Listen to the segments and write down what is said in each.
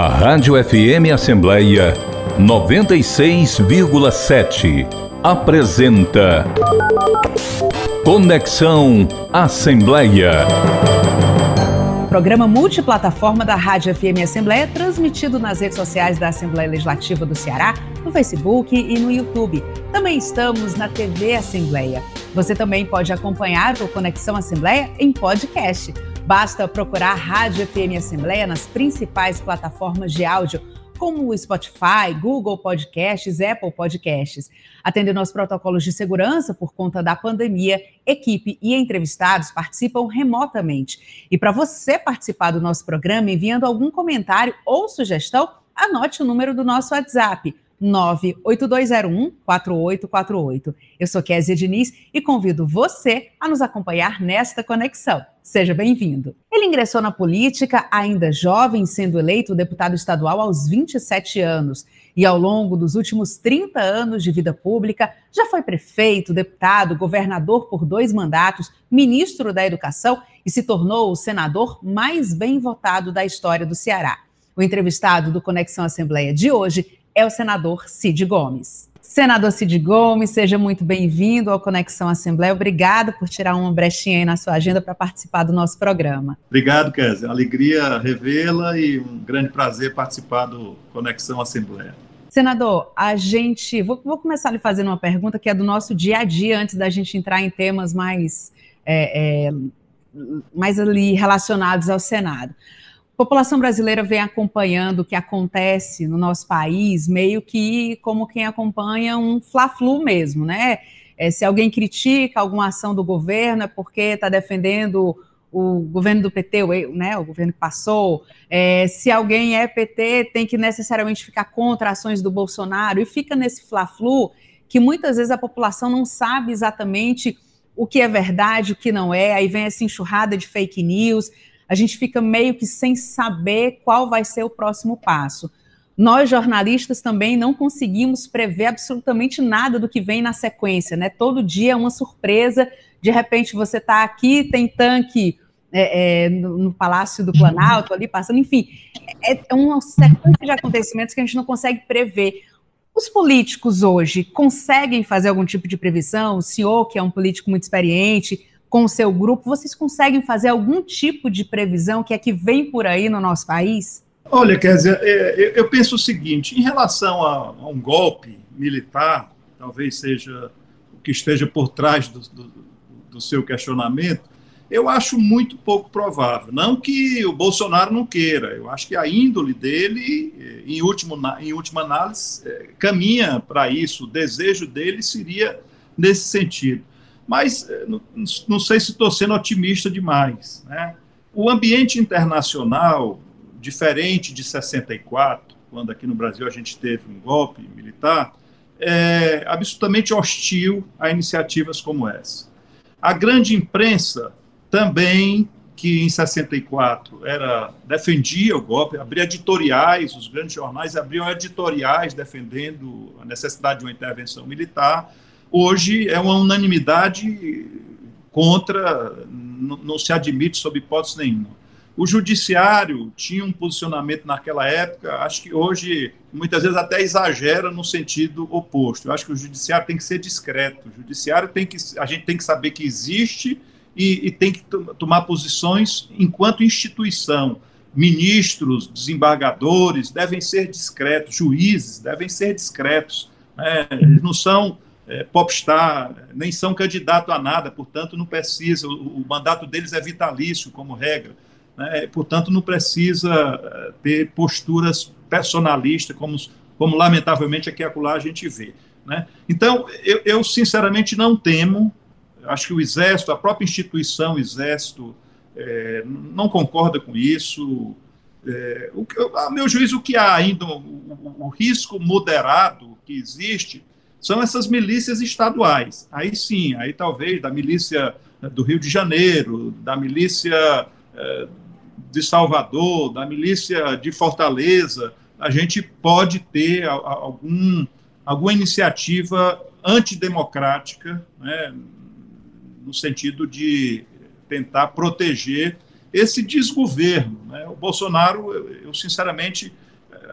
A Rádio FM Assembleia 96,7 apresenta Conexão Assembleia. Programa multiplataforma da Rádio FM Assembleia, transmitido nas redes sociais da Assembleia Legislativa do Ceará, no Facebook e no YouTube. Também estamos na TV Assembleia. Você também pode acompanhar o Conexão Assembleia em podcast. Basta procurar Rádio FM Assembleia nas principais plataformas de áudio como o Spotify, Google Podcasts, Apple Podcasts. Atendendo aos protocolos de segurança por conta da pandemia, equipe e entrevistados participam remotamente. E para você participar do nosso programa enviando algum comentário ou sugestão, anote o número do nosso WhatsApp. 98201-4848. Eu sou Kézia Diniz e convido você a nos acompanhar nesta conexão. Seja bem-vindo. Ele ingressou na política ainda jovem, sendo eleito deputado estadual aos 27 anos. E ao longo dos últimos 30 anos de vida pública, já foi prefeito, deputado, governador por dois mandatos, ministro da Educação e se tornou o senador mais bem votado da história do Ceará. O entrevistado do Conexão Assembleia de hoje é o senador Cid Gomes. Senador Cid Gomes, seja muito bem-vindo ao Conexão Assembleia. Obrigado por tirar uma brechinha aí na sua agenda para participar do nosso programa. Obrigado, Kézia. Alegria revê-la e um grande prazer participar do Conexão Assembleia. Senador, a gente. Vou, vou começar lhe fazendo uma pergunta que é do nosso dia a dia, antes da gente entrar em temas mais, é, é, mais ali relacionados ao Senado. A população brasileira vem acompanhando o que acontece no nosso país, meio que como quem acompanha um fla-flu mesmo, né? É, se alguém critica alguma ação do governo é porque está defendendo o governo do PT, né, o governo que passou. É, se alguém é PT, tem que necessariamente ficar contra ações do Bolsonaro e fica nesse fla-flu que muitas vezes a população não sabe exatamente o que é verdade, o que não é. Aí vem essa enxurrada de fake news a gente fica meio que sem saber qual vai ser o próximo passo. Nós, jornalistas, também não conseguimos prever absolutamente nada do que vem na sequência, né? Todo dia é uma surpresa. De repente, você está aqui, tem tanque é, é, no, Palácio do Planalto, ali passando, enfim, é, é uma sequência de acontecimentos que a gente não consegue prever. Os políticos hoje conseguem fazer algum tipo de previsão? O senhor, que é um político muito experiente, com o seu grupo, vocês conseguem fazer algum tipo de previsão que é que vem por aí no nosso país? Olha, Kézia, eu penso o seguinte: em relação a, um golpe militar, talvez seja o que esteja por trás do, do, do seu questionamento, eu acho muito pouco provável. Não que o Bolsonaro não queira, eu acho que a índole dele, em, último, em última análise, é, caminha para isso. O desejo dele seria nesse sentido mas eh, não, sei se estou sendo otimista demais. Né? O ambiente internacional, diferente de 64, quando aqui no Brasil a gente teve um golpe militar, é absolutamente hostil a iniciativas como essa. A grande imprensa também, que em 64 era defendia o golpe, abria editoriais, os grandes jornais abriam editoriais defendendo a necessidade de uma intervenção militar, hoje é uma unanimidade contra, não, se admite sob hipótese nenhuma. O judiciário tinha um posicionamento naquela época, acho que hoje muitas vezes até exagera no sentido oposto. Eu acho que o judiciário tem que ser discreto. O judiciário tem que a gente tem que saber que existe e, e tem que tomar posições enquanto instituição. Ministros, desembargadores devem ser discretos, juízes devem ser discretos. Né? Eles não são é, popstar, nem são candidato a nada, portanto não precisa, o, o mandato deles é vitalício, como regra, né, portanto não precisa é, ter posturas personalistas, como, como lamentavelmente aqui e acolá a gente vê. Né? Então, eu, eu, sinceramente não temo, acho que o Exército, a própria instituição Exército, é, não concorda com isso, é, o, a meu juízo, o que há ainda, o, o, o risco moderado que existe, são essas milícias estaduais. Aí sim, aí talvez da milícia né, do Rio de Janeiro, da milícia eh, de Salvador, da milícia de Fortaleza, a gente pode ter algum, alguma iniciativa antidemocrática, né, no sentido de tentar proteger esse desgoverno. Né? O Bolsonaro, eu, eu sinceramente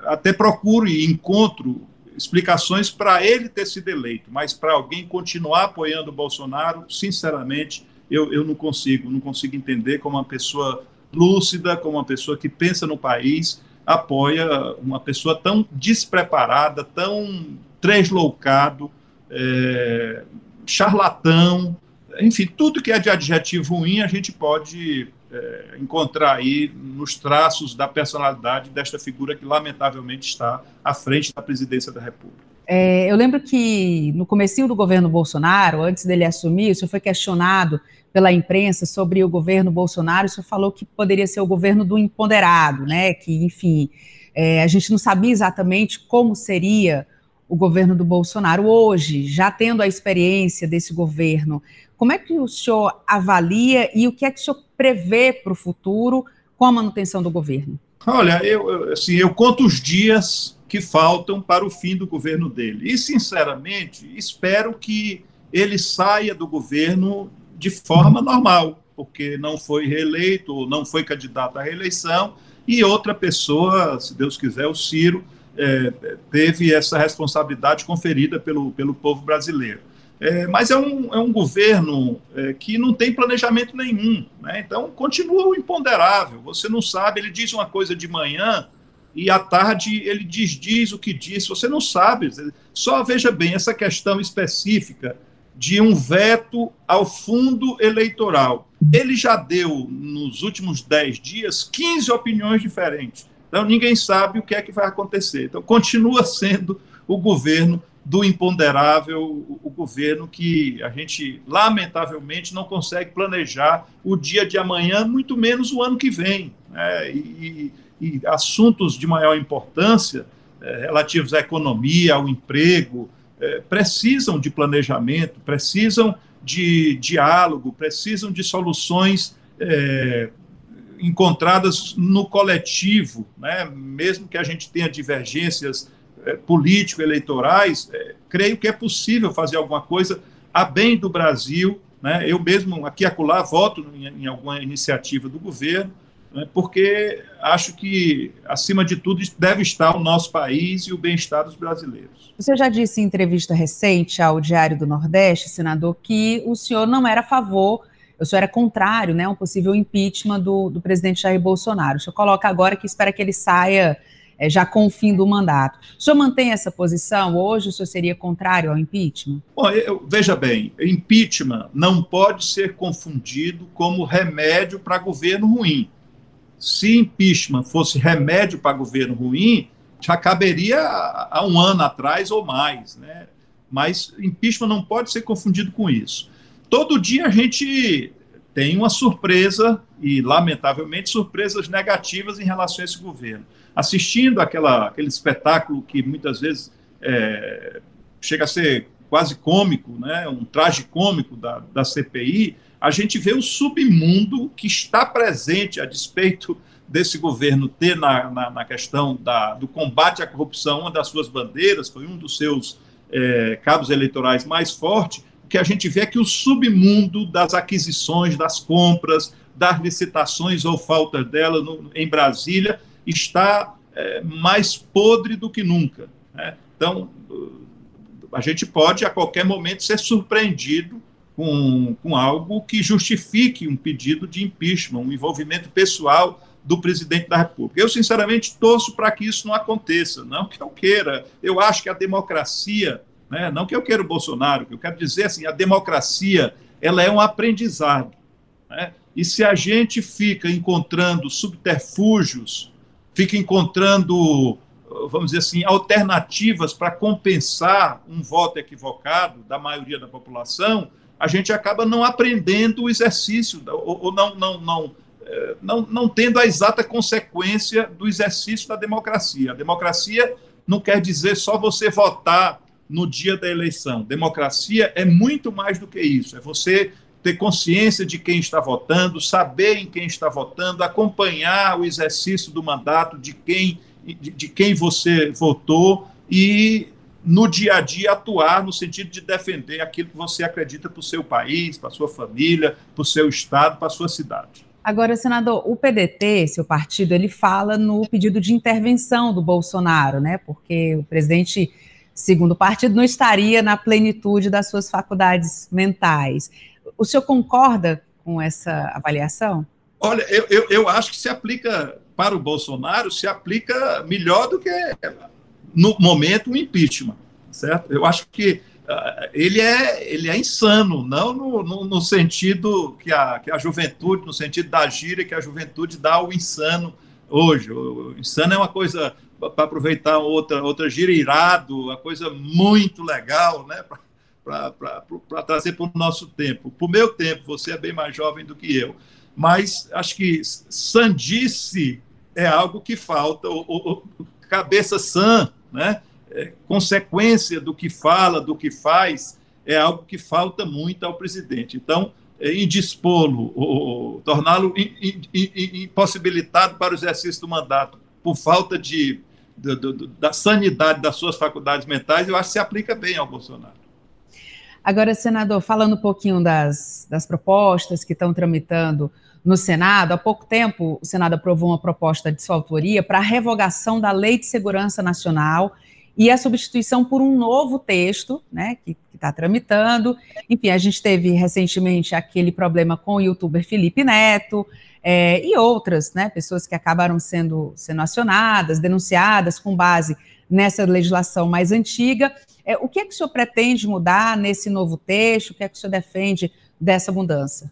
até procuro e encontro explicações para ele ter sido eleito, mas para alguém continuar apoiando o Bolsonaro, sinceramente, eu, eu não consigo, não consigo entender como uma pessoa lúcida, como uma pessoa que pensa no país, apoia uma pessoa tão despreparada, tão tresloucado, é, charlatão, enfim, tudo que é de adjetivo ruim a gente pode é, encontrar aí nos traços da personalidade desta figura que lamentavelmente está à frente da presidência da República. É, eu lembro que no comecinho do governo Bolsonaro, antes dele assumir, o senhor foi questionado pela imprensa sobre o governo Bolsonaro, o senhor falou que poderia ser o governo do imponderado, né? Que, enfim, é, a gente não sabia exatamente como seria o governo do Bolsonaro. Hoje, já tendo a experiência desse governo, como é que o senhor avalia e o que é que o senhor prevê para o futuro com a manutenção do governo? Olha, eu, assim, eu conto os dias que faltam para o fim do governo dele. E, sinceramente, espero que ele saia do governo de forma normal, porque não foi reeleito, não foi candidato à reeleição, e outra pessoa, se Deus quiser, o Ciro, é, teve essa responsabilidade conferida pelo, pelo povo brasileiro. É, mas é um, é um governo é, que não tem planejamento nenhum. Né? Então, continua o imponderável. Você não sabe, ele diz uma coisa de manhã e à tarde ele desdiz o que disse. Você não sabe. Só veja bem essa questão específica de um veto ao fundo eleitoral. Ele já deu, nos últimos 10 dias, 15 opiniões diferentes. Então, ninguém sabe o que é que vai acontecer. Então, continua sendo o governo do imponderável, o, governo que a gente, lamentavelmente, não consegue planejar o dia de amanhã, muito menos o ano que vem. Né? E, e, assuntos de maior importância, é, relativos à economia, ao emprego, é, precisam de planejamento, precisam de diálogo, precisam de soluções é, encontradas no coletivo, né? mesmo que a gente tenha divergências é, político-eleitorais, é, creio que é possível fazer alguma coisa a bem do Brasil. Né? Eu mesmo, aqui e acolá, voto em, em alguma iniciativa do governo, né? porque acho que, acima de tudo, deve estar o nosso país e o bem-estar dos brasileiros. Você já disse em entrevista recente ao Diário do Nordeste, senador, que o senhor não era a favor o senhor era contrário né, a um possível impeachment do, do presidente Jair Bolsonaro. O senhor coloca agora que espera que ele saia é, já com o fim do mandato. O senhor mantém essa posição? Hoje o senhor seria contrário ao impeachment? Bom, eu, veja bem, impeachment não pode ser confundido como remédio para governo ruim. Se impeachment fosse remédio para governo ruim, já caberia há um ano atrás ou mais, né? Mas impeachment não pode ser confundido com isso. Todo dia a gente tem uma surpresa, e lamentavelmente surpresas negativas em relação a esse governo. Assistindo aquela, aquele espetáculo que muitas vezes é, chega a ser quase cômico, né, um traje cômico da, da CPI, a gente vê o submundo que está presente a despeito desse governo ter na, na, na questão da, do combate à corrupção uma das suas bandeiras, foi um dos seus é, cabos eleitorais mais forte, o que a gente vê é que o submundo das aquisições, das compras, das licitações ou falta dela no, em Brasília está é, mais podre do que nunca. Né? Então, a gente pode a qualquer momento ser surpreendido com, com algo que justifique um pedido de impeachment, um envolvimento pessoal do presidente da República. Eu, sinceramente, torço para que isso não aconteça, não que eu queira. Eu acho que a democracia, né, não que eu queira o Bolsonaro, que eu quero dizer assim, a democracia ela é um aprendizado. Né? E se a gente fica encontrando subterfúgios fica encontrando, vamos dizer assim, alternativas para compensar um voto equivocado da maioria da população, a gente acaba não aprendendo o exercício, ou, ou não, não, não, é, não, não tendo a exata consequência do exercício da democracia. A democracia não quer dizer só você votar no dia da eleição. Democracia é muito mais do que isso. É você ter consciência de quem está votando, saber em quem está votando, acompanhar o exercício do mandato de quem, de, de quem você votou e no dia a dia atuar no sentido de defender aquilo que você acredita para o seu país, para a sua família, para o seu estado, para a sua cidade. Agora, senador, o PDT, seu partido, ele fala no pedido de intervenção do Bolsonaro, né? Porque o presidente, segundo o partido, não estaria na plenitude das suas faculdades mentais. O senhor concorda com essa avaliação? Olha, eu, eu, eu acho que se aplica para o Bolsonaro, se aplica melhor do que no momento o impeachment, certo? Eu acho que uh, ele, é, ele é insano, não no, no, no, sentido que a, que a juventude, no sentido da gíria que a juventude dá ao insano hoje. Insano é uma coisa, para aproveitar outra, outra gíria, irado, uma coisa muito legal, né? Para trazer para o nosso tempo. Para o meu tempo, você é bem mais jovem do que eu. Mas acho que sandice é algo que falta. O, o, cabeça sã, né? É, consequência do que fala, do que faz, é algo que falta muito ao presidente. Então, indispô-lo, torná-lo impossibilitado para o exercício do mandato por falta de, de, de, da sanidade das suas faculdades mentais, eu acho que se aplica bem ao Bolsonaro. Agora, senador, falando um pouquinho das, das propostas que estão tramitando no Senado, há pouco tempo o Senado aprovou uma proposta de sua autoria para a revogação da Lei de Segurança Nacional e a substituição por um novo texto, né, que está tramitando. Enfim, a gente teve recentemente aquele problema com o youtuber Felipe Neto é, e outras, né, pessoas que acabaram sendo, sendo acionadas, denunciadas com base nessa legislação mais antiga. É, o que é que o senhor pretende mudar nesse novo texto? O que é que o senhor defende dessa mudança?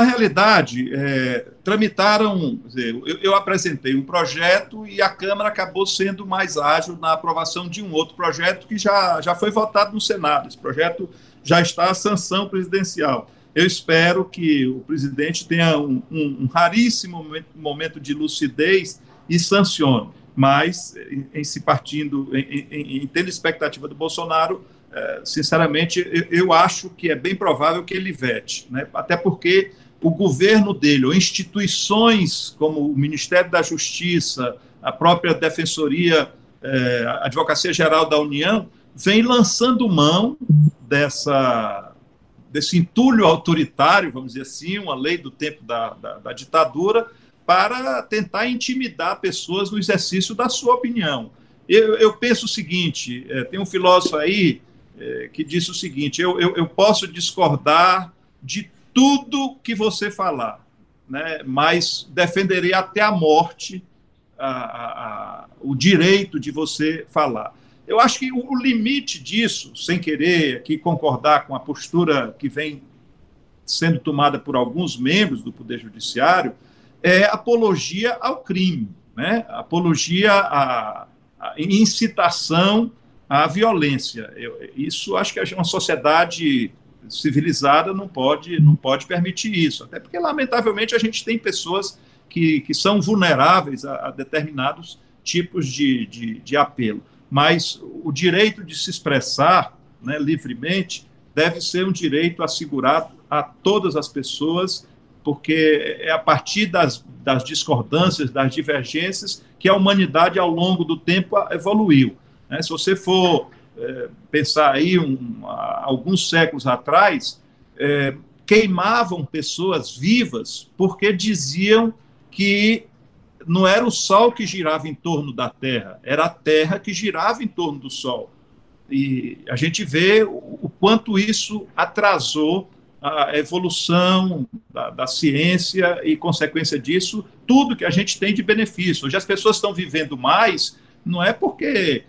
Na realidade, é, tramitaram, eu, eu, apresentei um projeto e a Câmara acabou sendo mais ágil na aprovação de um outro projeto que já, já foi votado no Senado. Esse projeto já está à sanção presidencial. Eu espero que o presidente tenha um, um, um raríssimo momento, de lucidez e sancione. Mas, em, em se partindo, em, em, em tendo expectativa do Bolsonaro, é, sinceramente, eu, acho que é bem provável que ele vete, né? até porque o governo dele, ou instituições como o Ministério da Justiça, a própria Defensoria, eh, Advocacia Geral da União, vem lançando mão dessa, desse entulho autoritário, vamos dizer assim, uma lei do tempo da, da, da ditadura, para tentar intimidar pessoas no exercício da sua opinião. Eu, eu penso o seguinte: eh, tem um filósofo aí eh, que disse o seguinte: eu, eu, eu posso discordar de tudo que você falar, né? mas defenderei até a morte a, a, a, o direito de você falar. Eu acho que o, limite disso, sem querer aqui concordar com a postura que vem sendo tomada por alguns membros do Poder Judiciário, é apologia ao crime, né? apologia à, à incitação à violência. Eu, isso acho que é uma sociedade civilizada não pode, não pode permitir isso. Até porque, lamentavelmente, a gente tem pessoas que, que são vulneráveis a, a determinados tipos de, de, de, apelo. Mas o direito de se expressar né, livremente deve ser um direito assegurado a todas as pessoas, porque é a partir das, das discordâncias, das divergências, que a humanidade, ao longo do tempo, evoluiu. Né? Se você for é, pensar aí um, alguns séculos atrás, é, queimavam pessoas vivas porque diziam que não era o Sol que girava em torno da Terra, era a Terra que girava em torno do Sol. E a gente vê o, quanto isso atrasou a evolução da, da, ciência e, consequência disso, tudo que a gente tem de benefício. Hoje as pessoas estão vivendo mais, não é porque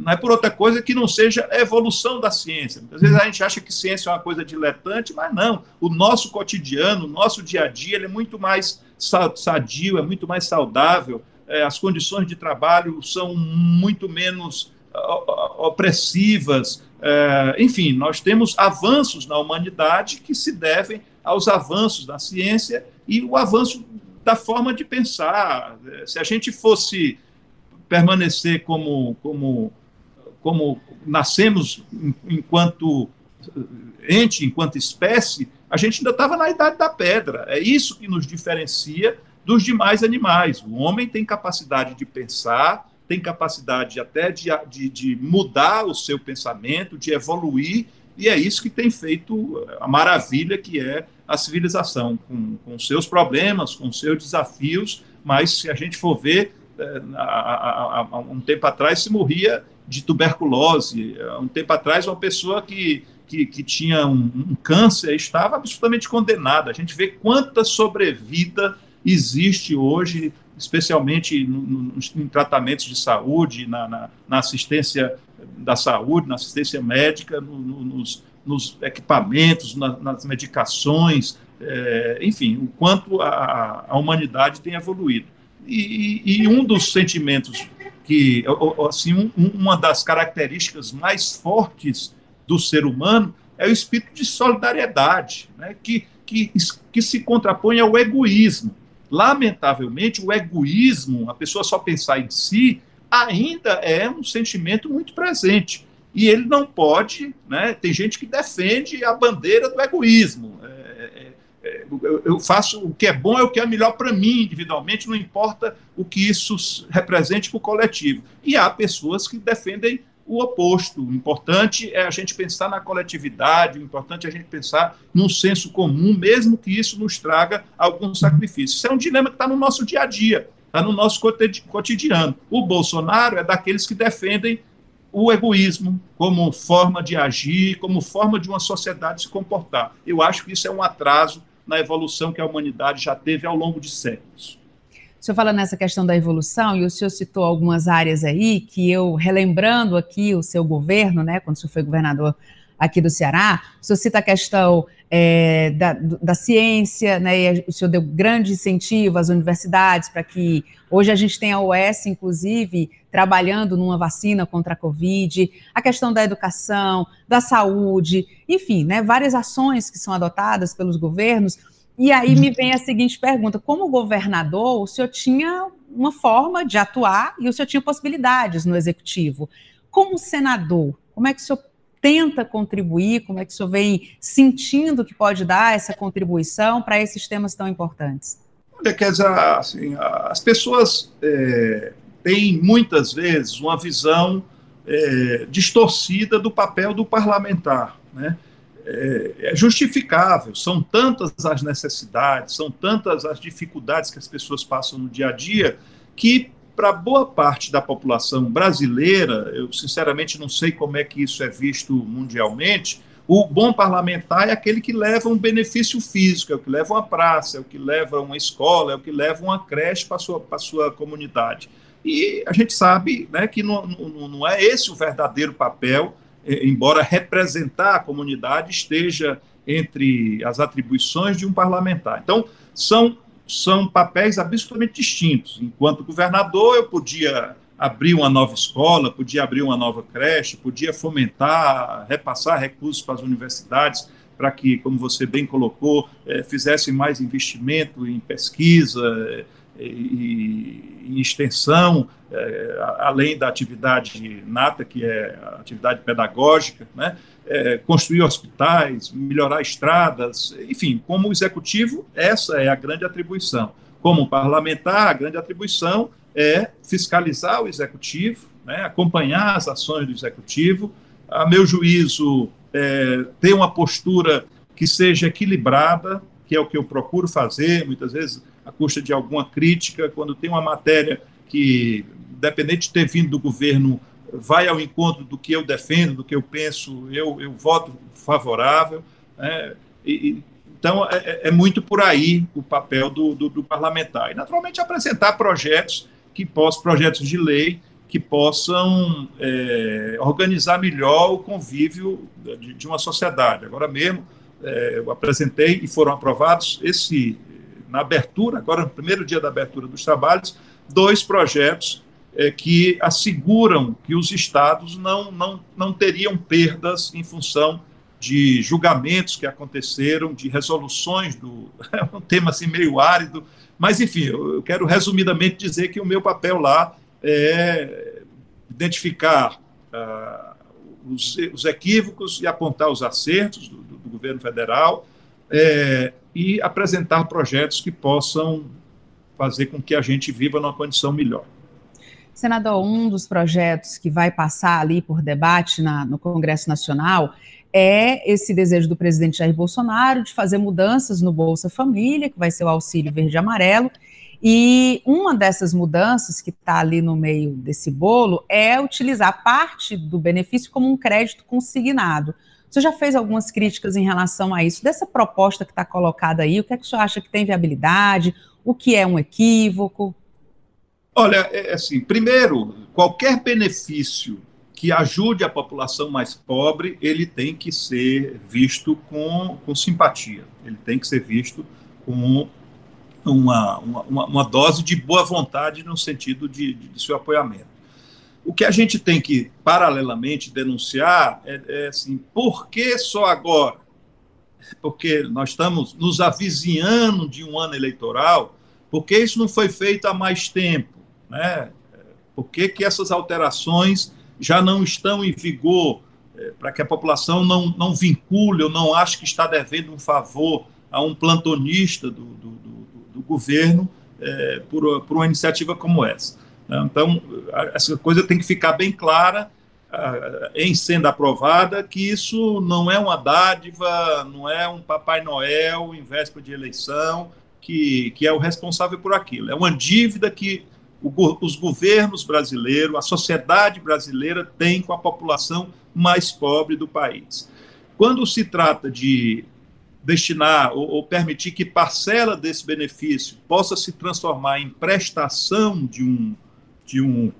não é por outra coisa que não seja a evolução da ciência. Às vezes a gente acha que ciência é uma coisa diletante, mas não. O nosso cotidiano, o nosso dia a dia, ele é muito mais sadio, é muito mais saudável. É, as condições de trabalho são muito menos opressivas. É, enfim, nós temos avanços na humanidade que se devem aos avanços da ciência e o avanço da forma de pensar. Se a gente fosse permanecer como, como, como nascemos enquanto ente, enquanto espécie, a gente ainda estava na idade da pedra. É isso que nos diferencia dos demais animais. O homem tem capacidade de pensar, tem capacidade até de, de, de, mudar o seu pensamento, de evoluir, e é isso que tem feito a maravilha que é a civilização, com, com seus problemas, com seus desafios, mas se a gente for ver, há, há, um tempo atrás se morria de tuberculose, há um tempo atrás uma pessoa que, que, que tinha um, um, câncer estava absolutamente condenada. A gente vê quanta sobrevida existe hoje, especialmente no, no, em tratamentos de saúde, na, na, na, assistência da saúde, na assistência médica, no, nos, nos, equipamentos, nas medicações, é, enfim, o quanto a, a humanidade tem evoluído. E, e, um dos sentimentos que, assim, um, uma das características mais fortes do ser humano é o espírito de solidariedade, né, que, que, que se contrapõe ao egoísmo. Lamentavelmente, o egoísmo, a pessoa só pensar em si, ainda é um sentimento muito presente. E ele não pode, né? Tem gente que defende a bandeira do egoísmo. É, é, eu faço o que é bom, é o que é melhor para mim individualmente, não importa o que isso represente para o coletivo. E há pessoas que defendem o oposto. O importante é a gente pensar na coletividade, o importante é a gente pensar num senso comum, mesmo que isso nos traga algum sacrifício. Isso é um dilema que está no nosso dia a dia, está no nosso cotidiano. O Bolsonaro é daqueles que defendem o egoísmo como forma de agir, como forma de uma sociedade se comportar. Eu acho que isso é um atraso na evolução que a humanidade já teve ao longo de séculos. O senhor fala nessa questão da evolução, e o senhor citou algumas áreas aí que eu, relembrando aqui o seu governo, né, quando o senhor foi governador aqui do Ceará, o senhor cita a questão é, da, da, ciência, né, e o senhor deu grande incentivo às universidades para que hoje a gente tenha a UES, inclusive, trabalhando numa vacina contra a Covid, a questão da educação, da saúde, enfim, né, várias ações que são adotadas pelos governos. E aí me vem a seguinte pergunta: como governador, o senhor tinha uma forma de atuar e o senhor tinha possibilidades no executivo. Como senador, como é que o senhor tenta contribuir? Como é que o senhor vem sentindo que pode dar essa contribuição para esses temas tão importantes? Olha, quer dizer, assim, as pessoas é, têm muitas vezes uma visão é, distorcida do papel do parlamentar, né? É, é justificável, são tantas as necessidades, são tantas as dificuldades que as pessoas passam no dia a dia, que para boa parte da população brasileira, eu sinceramente não sei como é que isso é visto mundialmente, o bom parlamentar é aquele que leva um benefício físico, é o que leva uma praça, é o que leva uma escola, é o que leva uma creche para a sua, sua comunidade. E a gente sabe né, que não, não, não é esse o verdadeiro papel, é, embora representar a comunidade esteja entre as atribuições de um parlamentar. Então, são são papéis absolutamente distintos. Enquanto governador, eu podia abrir uma nova escola, podia abrir uma nova creche, podia fomentar, repassar recursos para as universidades para que, como você bem colocou, é, fizessem mais investimento em pesquisa eh, e, extensão, é, além da atividade nata, que é a atividade pedagógica, né? É, construir hospitais, melhorar estradas, enfim, como executivo, essa é a grande atribuição. Como parlamentar, a grande atribuição é fiscalizar o executivo, né, acompanhar as ações do executivo, a meu juízo, é, ter uma postura que seja equilibrada, que é o que eu procuro fazer, muitas vezes à custa de alguma crítica, quando tem uma matéria que, independente de ter vindo do governo vai ao encontro do que eu defendo, do que eu penso, eu, eu voto favorável. Né? E, então, é, é, é, muito por aí o papel do, do, do, parlamentar. E, naturalmente, apresentar projetos que possam, projetos de lei que possam é, organizar melhor o convívio de, de uma sociedade. Agora mesmo, é, eu apresentei e foram aprovados esse na abertura, agora no primeiro dia da abertura dos trabalhos, dois projetos é, que asseguram que os estados não, não, não teriam perdas em função de julgamentos que aconteceram, de resoluções do. É um tema assim meio árido, mas enfim, eu quero resumidamente dizer que o meu papel lá é identificar uh, os, os, equívocos e apontar os acertos do, do, do governo federal é, e apresentar projetos que possam fazer com que a gente viva numa condição melhor. Senador, um dos projetos que vai passar ali por debate na, no Congresso Nacional é esse desejo do presidente Jair Bolsonaro de fazer mudanças no Bolsa Família, que vai ser o auxílio verde e amarelo. E uma dessas mudanças que está ali no meio desse bolo é utilizar parte do benefício como um crédito consignado. Você já fez algumas críticas em relação a isso? Dessa proposta que está colocada aí, o que é que senhor acha que tem viabilidade? O que é um equívoco? Olha, é, é assim, primeiro, qualquer benefício que ajude a população mais pobre, ele tem que ser visto com, com simpatia, ele tem que ser visto com uma, uma, uma dose de boa vontade no sentido de, de, de seu apoiamento. O que a gente tem que, paralelamente, denunciar é, é assim, por que só agora? Porque nós estamos nos avizinhando de um ano eleitoral, porque isso não foi feito há mais tempo? Né? Por que, que essas alterações já não estão em vigor? É, para que a população não, não vincule ou não ache que está devendo um favor a um plantonista do, do, do, do governo é, por, por uma iniciativa como essa. Né? Então, essa coisa tem que ficar bem clara em sendo aprovada que isso não é uma dádiva, não é um Papai Noel em véspera de eleição que, que é o responsável por aquilo. É uma dívida que os governos brasileiros, a sociedade brasileira tem com a população mais pobre do país. Quando se trata de destinar ou, ou, permitir que parcela desse benefício possa se transformar em prestação de um de um,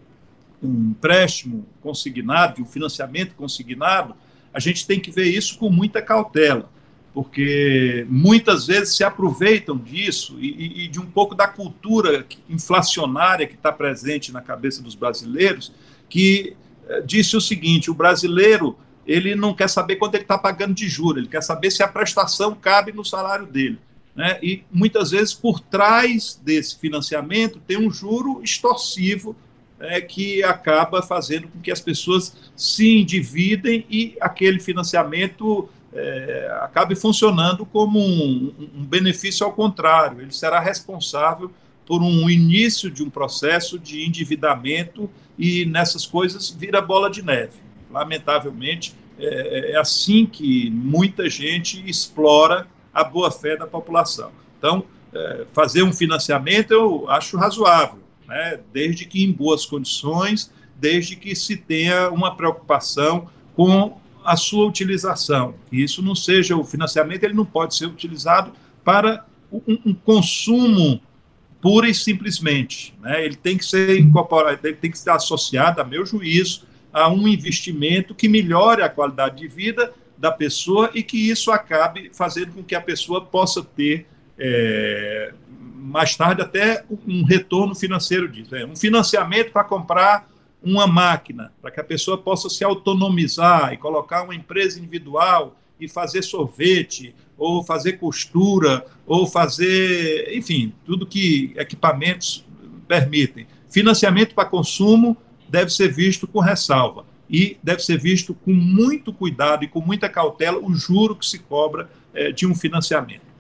um empréstimo consignado, de um financiamento consignado, a gente tem que ver isso com muita cautela, porque muitas vezes se aproveitam disso e, e de um pouco da cultura inflacionária que está presente na cabeça dos brasileiros, que eh, disse o seguinte: o brasileiro ele não quer saber quanto ele está pagando de juros, ele quer saber se a prestação cabe no salário dele. Né? E muitas vezes por trás desse financiamento tem um juro extorsivo é, que acaba fazendo com que as pessoas se endividem e aquele financiamento é, acabe funcionando como um, um, benefício ao contrário. Ele será responsável por um início de um processo de endividamento e nessas coisas vira bola de neve. Lamentavelmente, é, é assim que muita gente explora a boa-fé da população. Então, é, fazer um financiamento eu acho razoável, né? desde que em boas condições, desde que se tenha uma preocupação com a sua utilização. E isso não seja o financiamento, ele não pode ser utilizado para um, um consumo pura e simplesmente. Né? Ele tem que ser incorporado, ele tem que estar associado, a meu juízo, a um investimento que melhore a qualidade de vida da pessoa e que isso acabe fazendo com que a pessoa possa ter é, mais tarde até um retorno financeiro disso. É, um financiamento para comprar uma máquina, para que a pessoa possa se autonomizar e colocar uma empresa individual e fazer sorvete, ou fazer costura, ou fazer, enfim, tudo que equipamentos permitem. Financiamento para consumo deve ser visto com ressalva e deve ser visto com muito cuidado e com muita cautela o juro que se cobra é, de um financiamento.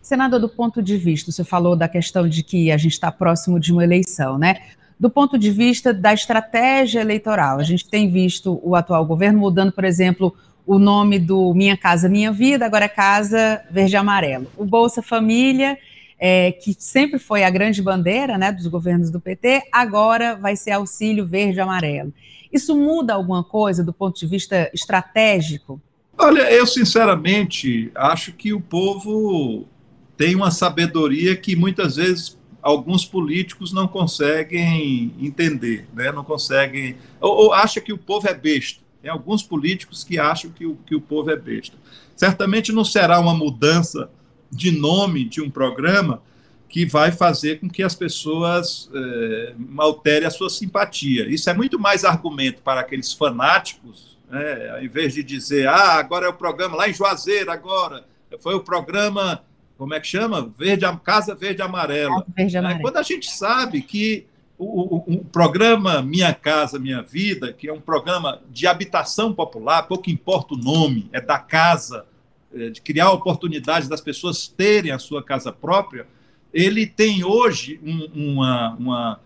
Senador, do ponto de vista, você falou da questão de que a gente está próximo de uma eleição, né? Do ponto de vista da estratégia eleitoral, a gente tem visto o atual governo mudando, por exemplo, o nome do Minha Casa Minha Vida, agora é Casa Verde Amarelo. O Bolsa Família, é, que sempre foi a grande bandeira né, dos governos do PT, agora vai ser Auxílio Verde Amarelo. Isso muda alguma coisa do ponto de vista estratégico? Olha, eu sinceramente acho que o povo tem uma sabedoria que muitas vezes alguns políticos não conseguem entender, né? não conseguem. Ou, ou acha que o povo é besta. Tem alguns políticos que acham que o, que o povo é besta. Certamente não será uma mudança de nome de um programa que vai fazer com que as pessoas é, alterem a sua simpatia. Isso é muito mais argumento para aqueles fanáticos, né, ao invés de dizer, ah, agora é o programa lá em Juazeiro, agora foi o programa, como é que chama? Verde, Casa Verde Amarela. Verde Amarela. É, quando a gente sabe que o, o, o, programa Minha Casa Minha Vida, que é um programa de habitação popular, pouco importa o nome, é da casa, é, de criar oportunidades das pessoas terem a sua casa própria, ele tem hoje um, uma, uma,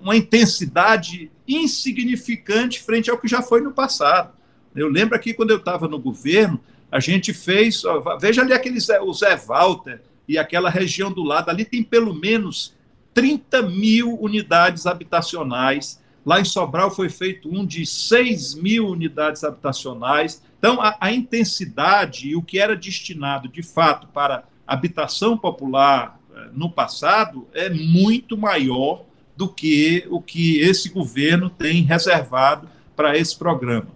uma intensidade insignificante frente ao que já foi no passado. Eu lembro aqui quando eu estava no governo, a gente fez. Veja ali aquele Zé, o Zé Walter e aquela região do lado, ali tem pelo menos 30 mil unidades habitacionais. Lá em Sobral foi feito um de 6 mil unidades habitacionais. Então, a, a intensidade e o que era destinado, de fato, para habitação popular eh, no passado é muito maior do que o que esse governo tem reservado para esse programa.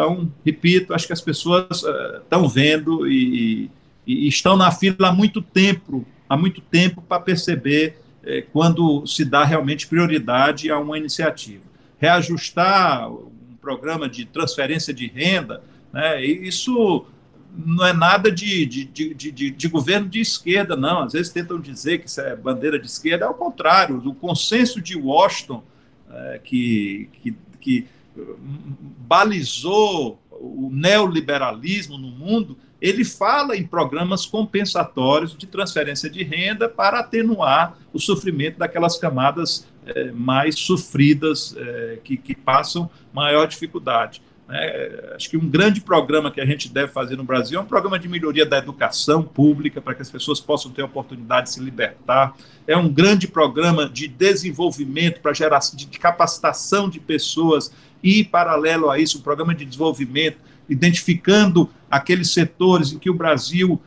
Então, repito, acho que as pessoas uh, estão vendo e, e, estão na fila há muito tempo, há muito tempo para perceber uh, quando se dá realmente prioridade a uma iniciativa. Reajustar um programa de transferência de renda, né, isso não é nada de, de, de, de, de governo de esquerda, não. Às vezes tentam dizer que isso é bandeira de esquerda, é o contrário. O consenso de Washington, é, que, que, que balizou o neoliberalismo no mundo, ele fala em programas compensatórios de transferência de renda para atenuar o sofrimento daquelas camadas é, mais sofridas, é, que, que passam maior dificuldade. Né? Acho que um grande programa que a gente deve fazer no Brasil é um programa de melhoria da educação pública, para que as pessoas possam ter a oportunidade de se libertar. É um grande programa de desenvolvimento para geração, de capacitação de pessoas e, paralelo a isso, um programa de desenvolvimento, identificando aqueles setores em que o Brasil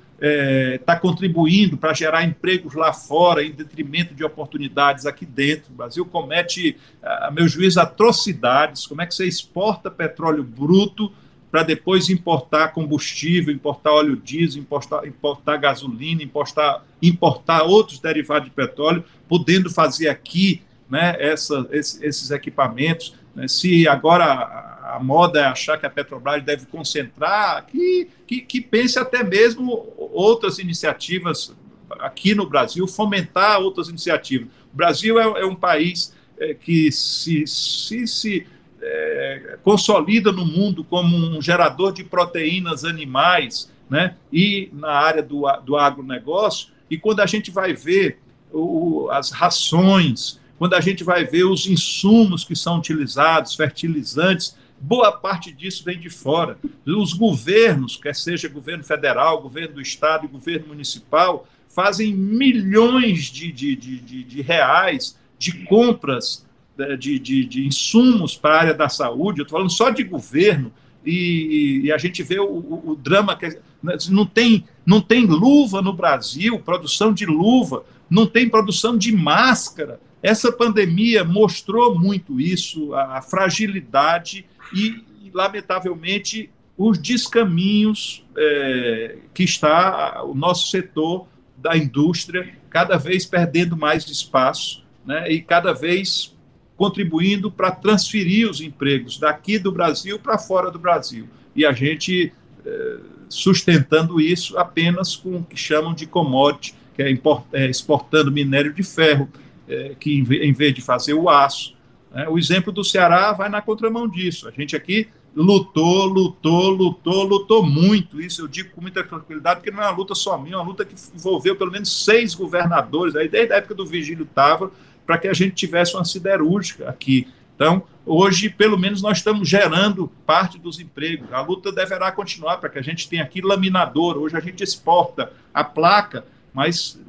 está é, contribuindo para gerar empregos lá fora, em detrimento de oportunidades aqui dentro. O Brasil comete, a meu juízo, atrocidades. Como é que você exporta petróleo bruto para depois importar combustível, importar óleo diesel, importar, importar gasolina, importar, importar outros derivados de petróleo, podendo fazer aqui né, essa, esses equipamentos? Né? Se agora a moda é achar que a Petrobras deve concentrar, que, que, que pense até mesmo outras iniciativas aqui no Brasil, fomentar outras iniciativas. O Brasil é, é um país é, que se, se, se é, consolida no mundo como um gerador de proteínas animais, né? e na área do, do agronegócio, e quando a gente vai ver o, as rações, quando a gente vai ver os insumos que são utilizados, fertilizantes, boa parte disso vem de fora. Os governos, quer seja governo federal, governo do estado e governo municipal, fazem milhões de, de, de, de reais de compras né, de, de, de, insumos para a área da saúde. Eu estou falando só de governo, e, e a gente vê o, o, o drama que né, não tem, não tem luva no Brasil, produção de luva, não tem produção de máscara. Essa pandemia mostrou muito isso, a, fragilidade e, lamentavelmente, os descaminhos é, que está o nosso setor da indústria cada vez perdendo mais espaço né, e cada vez contribuindo para transferir os empregos daqui do Brasil para fora do Brasil. E a gente é, sustentando isso apenas com o que chamam de commodity, que é, import, é exportando minério de ferro, é, que em vez de fazer o aço, né? O exemplo do Ceará vai na contramão disso. A gente aqui lutou, lutou, lutou, lutou muito. Isso eu digo com muita tranquilidade, porque não é uma luta só minha, é uma luta que envolveu pelo menos seis governadores, aí desde a época do Vigílio Távora, para que a gente tivesse uma siderúrgica aqui. Então, hoje, pelo menos, nós estamos gerando parte dos empregos. A luta deverá continuar para que a gente tenha aqui laminador. Hoje a gente exporta a placa, mas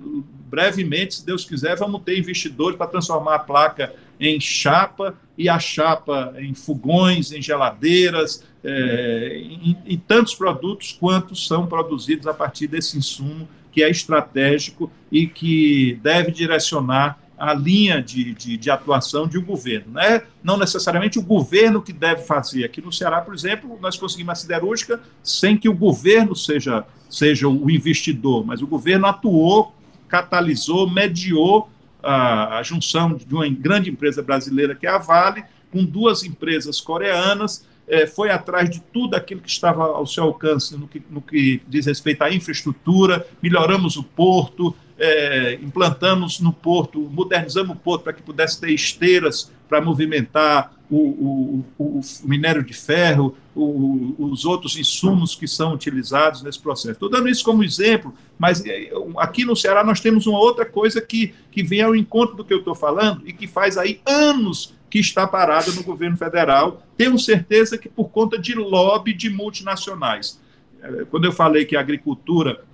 brevemente, se Deus quiser, vamos ter investidores para transformar a placa em chapa e a chapa em fogões, em geladeiras, é, em, em tantos produtos quanto são produzidos a partir desse insumo que é estratégico e que deve direcionar a linha de, de, de, atuação de um governo. Né? Não necessariamente o governo que deve fazer. Aqui no Ceará, por exemplo, nós conseguimos a siderúrgica sem que o governo seja, seja o investidor, mas o governo atuou, catalisou, mediou a, a junção de uma grande empresa brasileira, que é a Vale, com duas empresas coreanas, é, foi atrás de tudo aquilo que estava ao seu alcance no que, no que diz respeito à infraestrutura, melhoramos o porto, é, implantamos no porto, modernizamos o porto para que pudesse ter esteiras para movimentar o, o, o, o, minério de ferro, os outros insumos que são utilizados nesse processo. Estou dando isso como exemplo, mas é, aqui no Ceará nós temos uma outra coisa que, que vem ao encontro do que eu estou falando e que faz aí anos que está parada no governo federal. Tenho certeza que por conta de lobby de multinacionais. É, quando eu falei que a agricultura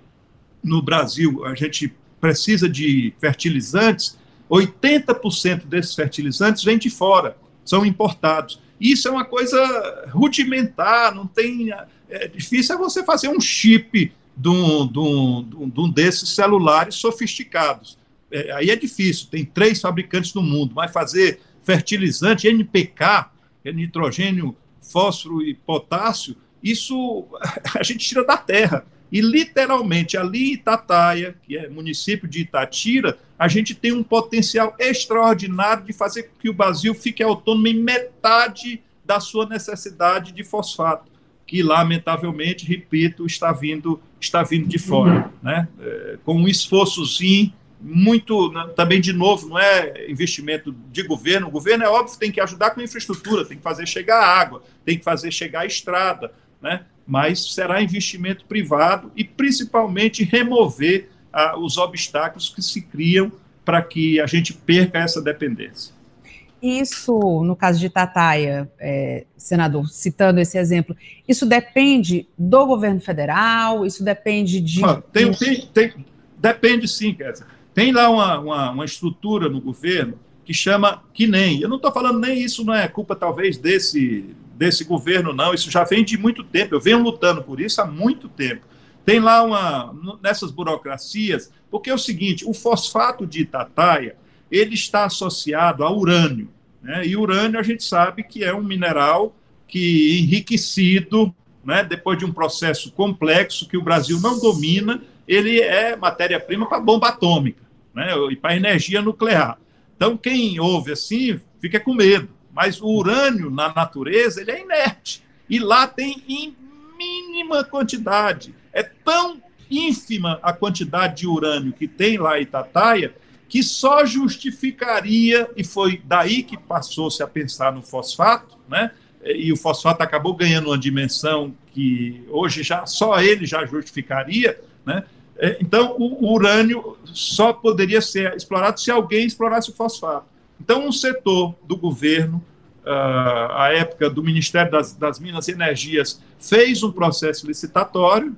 no Brasil, a gente precisa de fertilizantes, 80% desses fertilizantes vêm de fora, são importados. Isso é uma coisa rudimentar, não tem. É difícil é você fazer um chip de um, de um, de um desses celulares sofisticados. É, aí é difícil, tem três fabricantes no mundo, mas fazer fertilizante, NPK, é nitrogênio, fósforo e potássio, isso a gente tira da terra. E literalmente ali em Itataia, que é município de Itatira, a gente tem um potencial extraordinário de fazer com que o Brasil fique autônomo em metade da sua necessidade de fosfato, que lamentavelmente, repito, está vindo está vindo de fora, né? É, com um esforçozinho muito né, também de novo não é investimento de governo o governo é óbvio tem que ajudar com infraestrutura tem que fazer chegar água tem que fazer chegar estrada né mas será investimento privado e principalmente remover ah, os obstáculos que se criam para que a gente perca essa dependência. Isso, no caso de Tataia, é, senador, citando esse exemplo, isso depende do governo federal? Isso depende de. Ah, tem, tem, tem, depende sim, Kézia. Tem lá uma, uma, uma, estrutura no governo que chama que nem. Eu não estou falando nem isso, não é culpa talvez desse desse governo, não. Isso já vem de muito tempo. Eu venho lutando por isso há muito tempo. Tem lá uma nessas burocracias, porque é o seguinte: o fosfato de Itataia ele está associado a urânio, né? E urânio a gente sabe que é um mineral que enriquecido, né? Depois de um processo complexo que o Brasil não domina, ele é matéria-prima para bomba atômica, né? E para energia nuclear. Então quem ouve assim fica com medo. Mas o urânio na natureza ele é inerte. E lá tem em mínima quantidade. É tão ínfima a quantidade de urânio que tem lá em Itataia que só justificaria, e foi daí que passou-se a pensar no fosfato, né? e o fosfato acabou ganhando uma dimensão que hoje já só ele já justificaria, né? É, então o urânio só poderia ser explorado se alguém explorasse o fosfato. Então, um setor do governo, à época do Ministério das, das Minas e Energias, fez um processo licitatório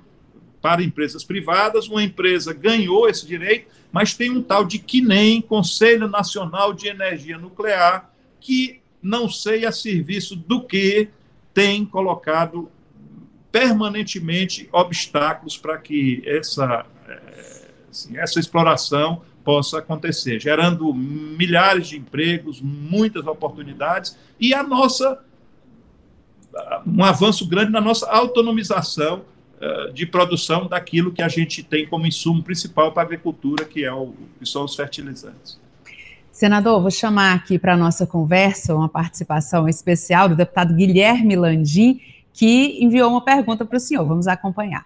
para empresas privadas, uma empresa ganhou esse direito, mas tem um tal de CNEM, Conselho Nacional de Energia Nuclear, que não sei a serviço do que tem colocado permanentemente obstáculos para que essa, eh, assim, essa exploração possa acontecer, gerando milhares de empregos, muitas oportunidades e a nossa um avanço grande na nossa autonomização uh, de produção daquilo que a gente tem como insumo principal para a agricultura, que, é o, que são os fertilizantes. Senador, vou chamar aqui para a nossa conversa uma participação especial do deputado Guilherme Landim, que enviou uma pergunta para o senhor. Vamos acompanhar.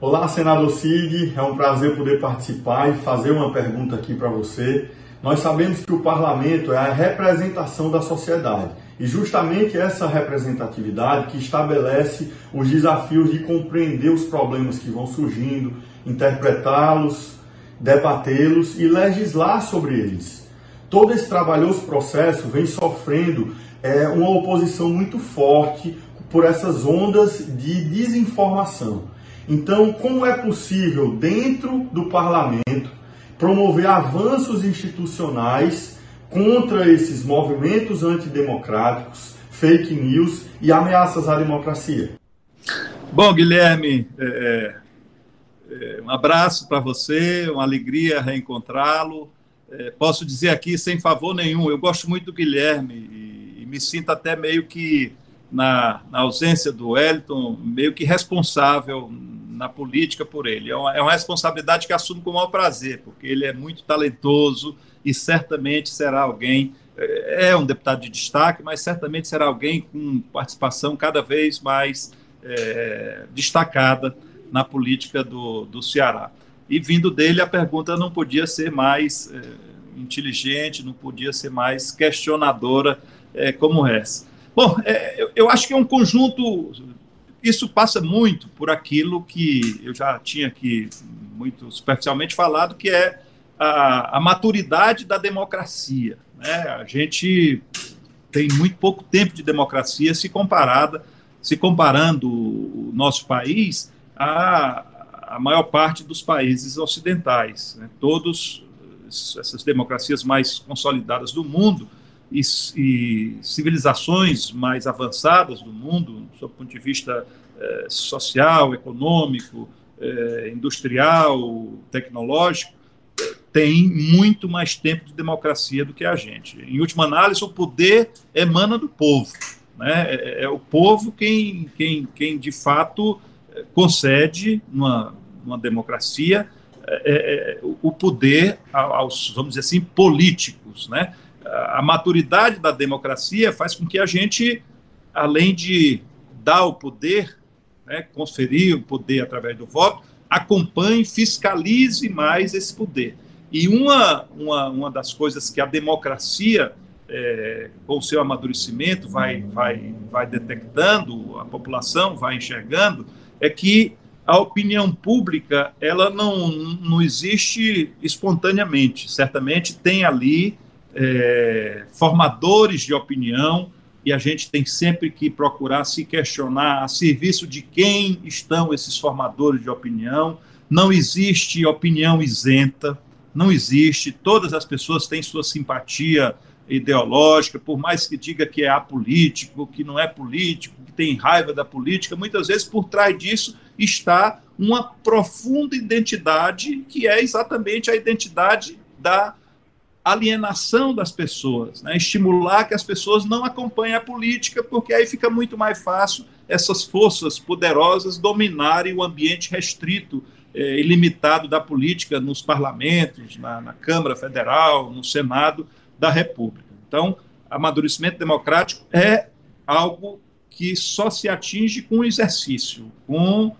Olá, senador Cid, é um prazer poder participar e fazer uma pergunta aqui para você. Nós sabemos que o parlamento é a representação da sociedade e justamente essa representatividade que estabelece os desafios de compreender os problemas que vão surgindo, interpretá-los, debatê-los e legislar sobre eles. Todo esse trabalhoso processo vem sofrendo é, uma oposição muito forte por essas ondas de desinformação. Então, como é possível, dentro do parlamento, promover avanços institucionais contra esses movimentos antidemocráticos, fake news e ameaças à democracia? Bom, Guilherme, é, é, é um abraço para você, uma alegria reencontrá-lo. É, posso dizer aqui, sem favor nenhum, eu gosto muito do Guilherme e, e me sinto até meio que na, na, ausência do Wellington, meio que responsável na política por ele. É uma, é uma responsabilidade que assumo com o maior prazer, porque ele é muito talentoso e certamente será alguém, é, é um deputado de destaque, mas certamente será alguém com participação cada vez mais é, destacada na política do, do Ceará. e vindo dele a pergunta não podia ser mais é, inteligente, não podia ser mais questionadora é, como essa. Bom, é, eu, eu, acho que é um conjunto. Isso passa muito por aquilo que eu já tinha aqui muito superficialmente falado, que é a, a maturidade da democracia. Né? A gente tem muito pouco tempo de democracia se comparada, se comparando o nosso país a maior parte dos países ocidentais. Né? Todos essas democracias mais consolidadas do mundo e, e, civilizações mais avançadas do mundo, do ponto de vista eh, social, econômico, eh, industrial, tecnológico, tem muito mais tempo de democracia do que a gente. Em última análise, o poder emana do povo. Né? É, é o povo quem, quem, quem de fato concede, numa, numa democracia, é, é, o poder aos, vamos dizer assim, políticos. Né? A maturidade da democracia faz com que a gente, além de dar o poder, né, conferir o poder através do voto, acompanhe, fiscalize mais esse poder. E uma, uma, uma das coisas que a democracia, é, com o seu amadurecimento, vai, vai, vai detectando, a população vai enxergando, é que a opinião pública ela não, não existe espontaneamente. Certamente tem ali é, formadores de opinião e a gente tem sempre que procurar se questionar a serviço de quem estão esses formadores de opinião. Não existe opinião isenta, não existe. Todas as pessoas têm sua simpatia ideológica, por mais que diga que é apolítico, que não é político, que tem raiva da política, muitas vezes por trás disso está uma profunda identidade que é exatamente a identidade da alienação das pessoas, né? estimular que as pessoas não acompanhem a política, porque aí fica muito mais fácil essas forças poderosas dominarem o ambiente restrito é, ilimitado da política nos parlamentos, na, na Câmara Federal, no Senado da República. Então, amadurecimento democrático é algo que só se atinge com o exercício, com,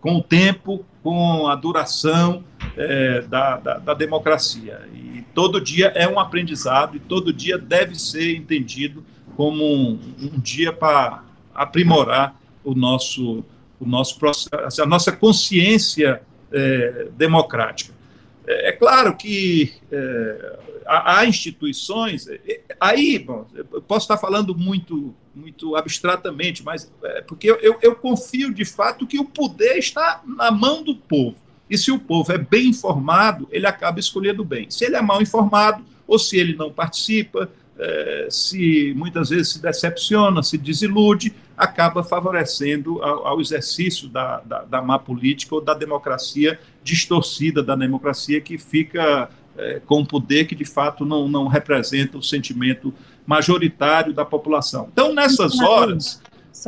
com o tempo, com a duração é, da, da, da, democracia. E todo dia é um aprendizado e todo dia deve ser entendido como um, um dia para aprimorar o nosso, o nosso processo, a nossa consciência é, democrática. É, é, claro que é, há, há, instituições, é, aí, bom, eu posso estar falando muito, muito abstratamente, mas é porque eu, eu, confio de fato que o poder está na mão do povo. E se o povo é bem informado, ele acaba escolhendo bem. Se ele é mal informado, ou se ele não participa, é, se muitas vezes se decepciona, se desilude, acaba favorecendo ao, ao exercício da, da, da, má política ou da democracia distorcida, da democracia que fica é, com poder que de fato não, não representa o sentimento majoritário da população. Então, nessas horas.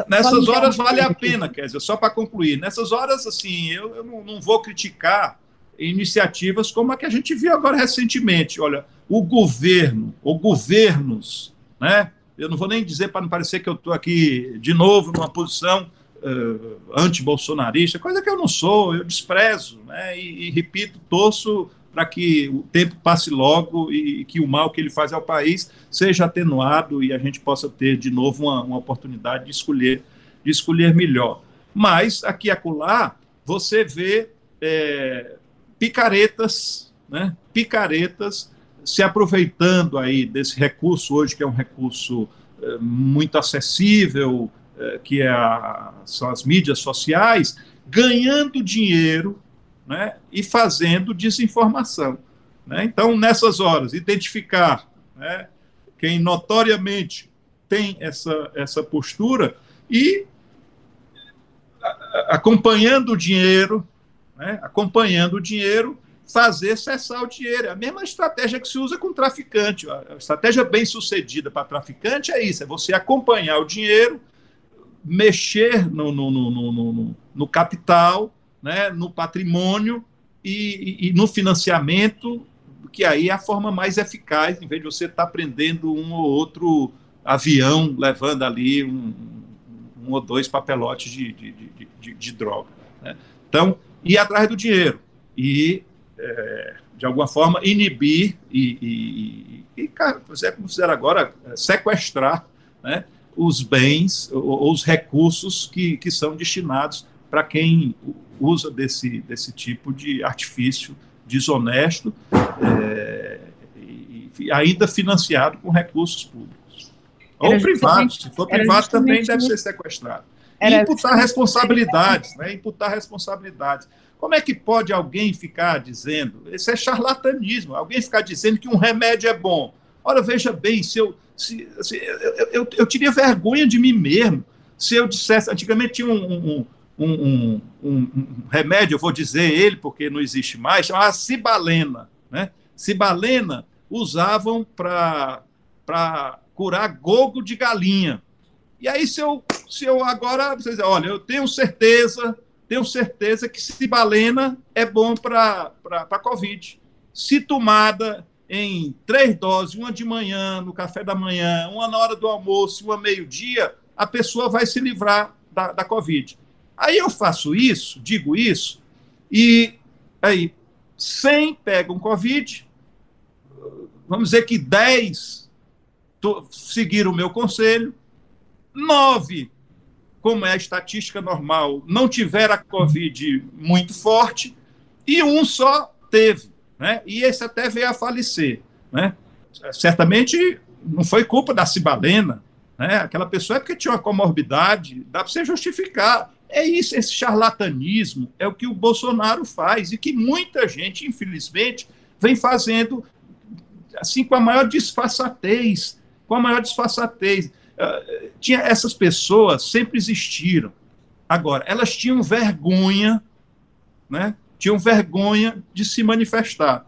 nessas horas vale a pena, quer dizer, só para concluir, nessas horas, assim, eu, eu não, não vou criticar iniciativas como a que a gente viu agora recentemente. Olha, o governo, ou governos, né? Eu não vou nem dizer para não parecer que eu estou aqui de novo numa posição uh, anti-bolsonarista, coisa que eu não sou, eu desprezo, né? E, e repito, torço para que o tempo passe logo e, e, que o mal que ele faz ao país seja atenuado e a gente possa ter de novo uma, uma oportunidade de escolher, de escolher melhor. Mas aqui e acolá você vê é, picaretas, né? Picaretas se aproveitando aí desse recurso hoje, que é um recurso é, muito acessível, é, que é a, são as mídias sociais, ganhando dinheiro né, e fazendo desinformação. Né? Então, nessas horas, identificar né, quem notoriamente tem essa, essa postura e acompanhando o dinheiro, né, acompanhando o dinheiro, fazer cessar o dinheiro. É a mesma estratégia que se usa com traficante. A estratégia bem sucedida para traficante é isso: é você acompanhar o dinheiro, mexer no, no, no, no, no capital, né, no patrimônio e, e, no financiamento, que aí é a forma mais eficaz, em vez de você estar tá prendendo um ou outro avião levando ali um, um ou dois papelotes de, de, de, de, de droga. Né? Então, ir atrás do dinheiro e, é, de alguma forma, inibir e, e, e, como fizeram agora, sequestrar né, os bens ou os recursos que, que são destinados para quem usa desse, desse tipo de artifício desonesto é, e, ainda financiado com recursos públicos. Ou privado, se for privado também deve ser sequestrado. E imputar responsabilidades, né? imputar responsabilidades. Como é que pode alguém ficar dizendo, isso é charlatanismo, alguém ficar dizendo que um remédio é bom? Ora, veja bem, se eu, se, se, eu, eu, eu, teria vergonha de mim mesmo se eu dissesse, antigamente tinha um, um, um, um remédio, eu vou dizer ele porque não existe mais, chamava cibalena. Né? Cibalena usavam para curar gogo de galinha. E aí, se eu, se eu agora, vocês olha, eu tenho certeza, tenho certeza que cibalena é bom para a Covid. Se tomada em três doses, uma de manhã, no café da manhã, uma na hora do almoço, uma meio-dia, a pessoa vai se livrar da, da Covid. Aí eu faço isso, digo isso, e aí 100 pegam Covid, vamos dizer que 10 seguiram o meu conselho, 9, como é a estatística normal, não tiveram a Covid muito forte, e um só teve, né? e esse até veio a falecer. Né? Certamente não foi culpa da cibalena, né? aquela pessoa é porque tinha uma comorbidade, dá para você justificar. É isso, esse charlatanismo é o que o Bolsonaro faz e que muita gente, infelizmente, vem fazendo assim com a maior disfarçatez, com a maior disfarçatez. Uh, tinha essas pessoas sempre existiram. Agora, elas tinham vergonha, né? Tinham vergonha de se manifestar.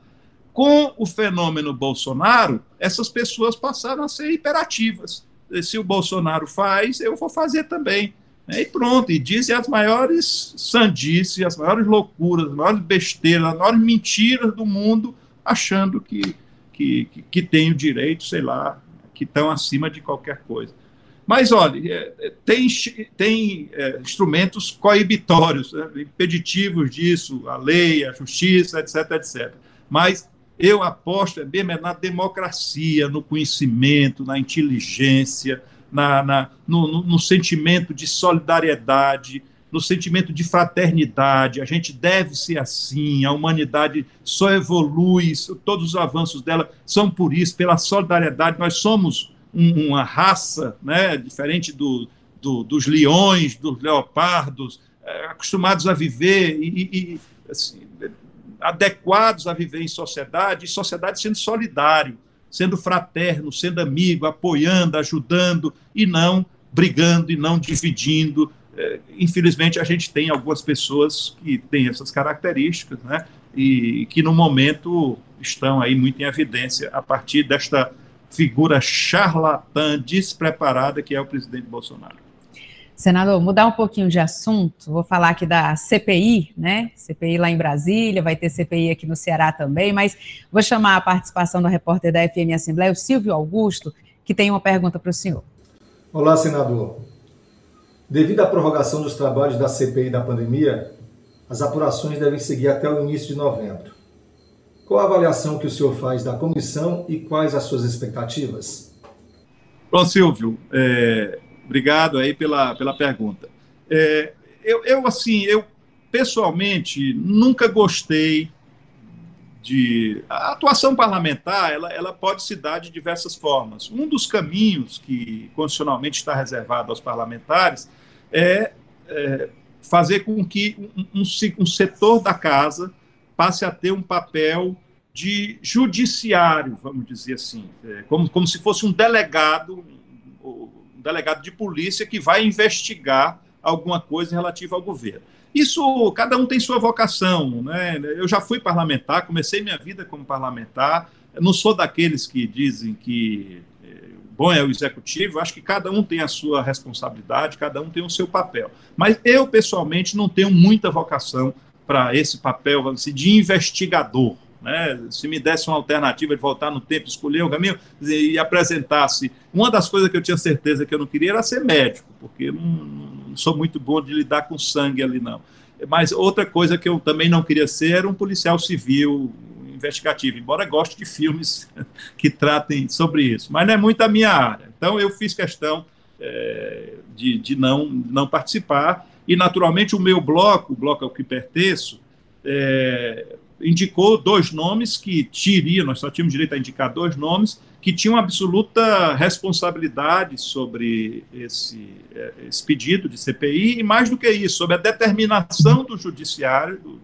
Com o fenômeno Bolsonaro, essas pessoas passaram a ser hiperativas. Se o Bolsonaro faz, eu vou fazer também. Né? E pronto, e dizem as maiores sandices, as maiores loucuras, as maiores besteiras, as maiores mentiras do mundo, achando que, que, que, tem o direito, sei lá, que estão acima de qualquer coisa. Mas, olha, é, é, tem, tem é, instrumentos coibitórios, né, impeditivos disso, a lei, a justiça, etc, etc. Mas eu aposto é bem na democracia, no conhecimento, na inteligência, na, na no, no, no sentimento de solidariedade, no sentimento de fraternidade. A gente deve ser assim. A humanidade só evolui, todos os avanços dela são por isso, pela solidariedade. Nós somos um, uma raça, né, diferente do, do, dos leões, dos leopardos, é, acostumados a viver e, e assim, adequados a viver em sociedade, e sociedade sendo solidário sendo fraterno, sendo amigo, apoiando, ajudando e não brigando e não dividindo. É, infelizmente, a gente tem algumas pessoas que têm essas características, né? E que no momento estão aí muito em evidência a partir desta figura charlatã, despreparada que é o presidente Bolsonaro. Senador, mudar um pouquinho de assunto, vou falar aqui da CPI, né? CPI lá em Brasília, vai ter CPI aqui no Ceará também, mas vou chamar a participação do repórter da FM Assembleia, o Silvio Augusto, que tem uma pergunta para o senhor. Olá, senador. Devido à prorrogação dos trabalhos da CPI da pandemia, as apurações devem seguir até o início de novembro. Qual a avaliação que o senhor faz da comissão e quais as suas expectativas? Bom, Silvio, é, Obrigado aí pela, pela pergunta. É, eu, eu, assim, eu pessoalmente nunca gostei de. A atuação parlamentar ela, ela pode se dar de diversas formas. Um dos caminhos que constitucionalmente está reservado aos parlamentares é, é fazer com que um, um, um, setor da casa passe a ter um papel de judiciário, vamos dizer assim, é, como, como se fosse um delegado, delegado de polícia que vai investigar alguma coisa relativa ao governo. Isso, cada um tem sua vocação, né? Eu já fui parlamentar, comecei minha vida como parlamentar, não sou daqueles que dizem que é, bom é o executivo, acho que cada um tem a sua responsabilidade, cada um tem o seu papel. Mas eu, pessoalmente, não tenho muita vocação para esse papel dizer, de investigador. Né? Se me desse uma alternativa de voltar no tempo, escolher o caminho e apresentasse. Uma das coisas que eu tinha certeza que eu não queria era ser médico, porque não, não sou muito bom de lidar com sangue ali, não. Mas outra coisa que eu também não queria ser era um policial civil investigativo, embora goste de filmes que tratem sobre isso. Mas não é muito a minha área. Então eu fiz questão é, de, de não, não participar. E, naturalmente, o meu bloco, o bloco ao que pertenço, é, indicou dois nomes que tiriam, nós só tínhamos direito a indicar dois nomes, que tinham absoluta responsabilidade sobre esse, é, esse pedido de CPI, e mais do que isso, sobre a determinação do Judiciário, do,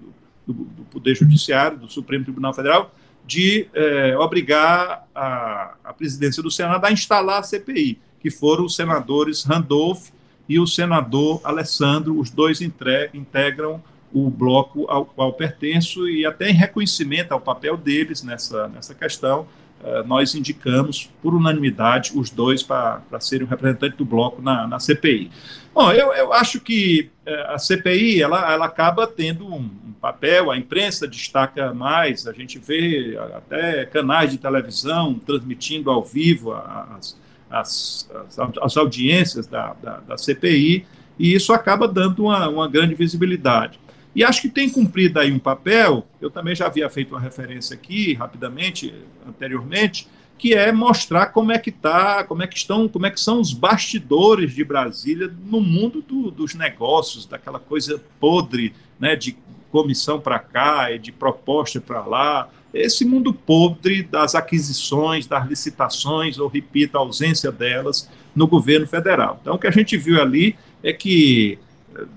do, do Poder Judiciário, do Supremo Tribunal Federal, de é, obrigar a, a presidência do Senado a instalar a CPI, que foram os senadores Randolph e o senador Alessandro, os dois integram o bloco ao qual pertenço e até em reconhecimento ao papel deles nessa, nessa questão, uh, nós indicamos por unanimidade os dois para serem o representante do bloco na, na CPI. Bom, eu, eu acho que uh, a CPI ela, ela acaba tendo um, um, papel, a imprensa destaca mais, a gente vê até canais de televisão transmitindo ao vivo as, as, as, as audiências da, da, da CPI, e isso acaba dando uma, uma grande visibilidade. E acho que tem cumprido aí um papel, eu também já havia feito uma referência aqui, rapidamente, anteriormente, que é mostrar como é que tá, como é que estão, como é que são os bastidores de Brasília no mundo do, dos negócios, daquela coisa podre, né, de comissão para cá e de proposta para lá, esse mundo podre das aquisições, das licitações, ou repito, a ausência delas no governo federal. Então, o que a gente viu ali é que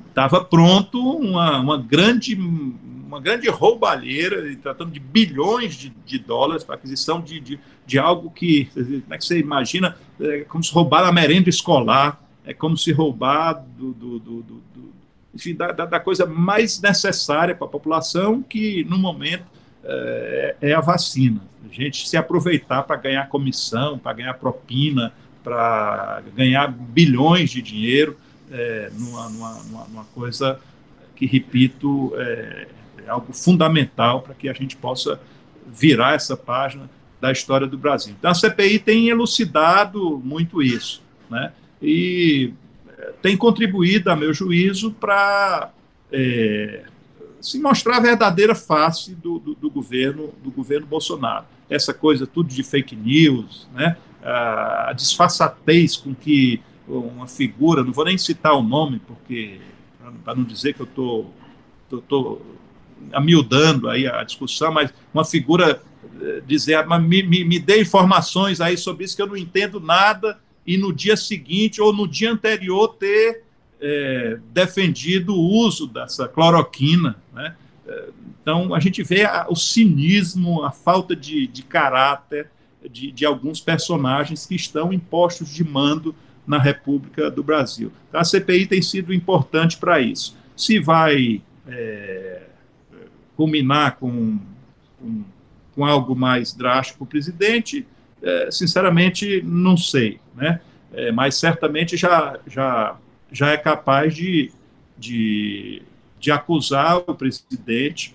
estava pronto uma, uma, grande, uma grande roubalheira, tratando de bilhões de, de dólares para aquisição de, de, de, algo que, como é que você imagina, é como se roubar a merenda escolar, é como se roubar do, do, do, do enfim, da, da, coisa mais necessária para a população, que no momento é, é a vacina. A gente se aproveitar para ganhar comissão, para ganhar propina, para ganhar bilhões de dinheiro é, numa, numa, numa, coisa que, repito, é, é algo fundamental para que a gente possa virar essa página da história do Brasil. Então, a CPI tem elucidado muito isso, né? E é, tem contribuído, a meu juízo, para é, se mostrar a verdadeira face do, do, do, governo do governo Bolsonaro. Essa coisa tudo de fake news, né? a disfarçatez com que uma figura, não vou nem citar o nome, porque para não dizer que eu estou tô, tô, amiudando aí a discussão, mas uma figura eh, dizer, ah, mas me, me, me dê informações aí sobre isso que eu não entendo nada, e no dia seguinte ou no dia anterior ter é, defendido o uso dessa cloroquina. Né? Eh, então, a gente vê a, o cinismo, a falta de, de caráter de, de alguns personagens que estão em postos de mando na República do Brasil. Então, a CPI tem sido importante para isso. Se vai é, culminar com, com, com, algo mais drástico o presidente, é, sinceramente, não sei, né? É, mas certamente já, já, já é capaz de, de, de acusar o presidente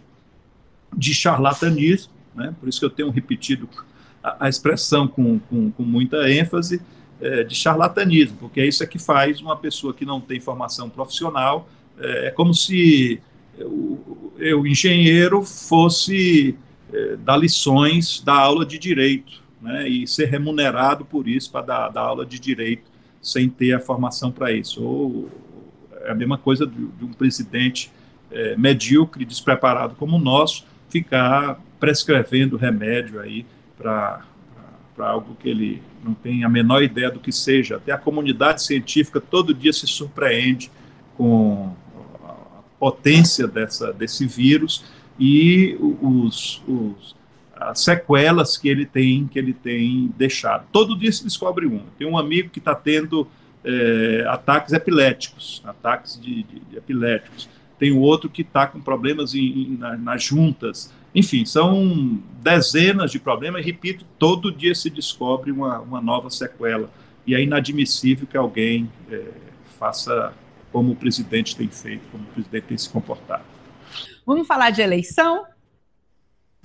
de charlatanismo, né? por isso que eu tenho repetido a, a expressão com, com, com muita ênfase, é, de charlatanismo, porque é isso é que faz uma pessoa que não tem formação profissional. É, é como se eu, engenheiro, fosse é, dar lições da aula de direito, né, e ser remunerado por isso para dar, dar aula de direito sem ter a formação para isso. Ou é a mesma coisa de, de um presidente é, medíocre, despreparado como o nosso, ficar prescrevendo remédio aí para algo que ele não tem a menor ideia do que seja. Até a comunidade científica todo dia se surpreende com a potência dessa, desse vírus e os, os, as sequelas que ele tem que ele tem deixado. Todo dia se descobre um. Tem um amigo que está tendo é, ataques epiléticos, ataques de, de, de epiléticos. Tem outro que está com problemas em, em, na, nas juntas. Enfim, são dezenas de problemas, repito, todo dia se descobre uma, uma nova sequela. E é inadmissível que alguém é, faça como o presidente tem feito, como o presidente tem se comportado. Vamos falar de eleição?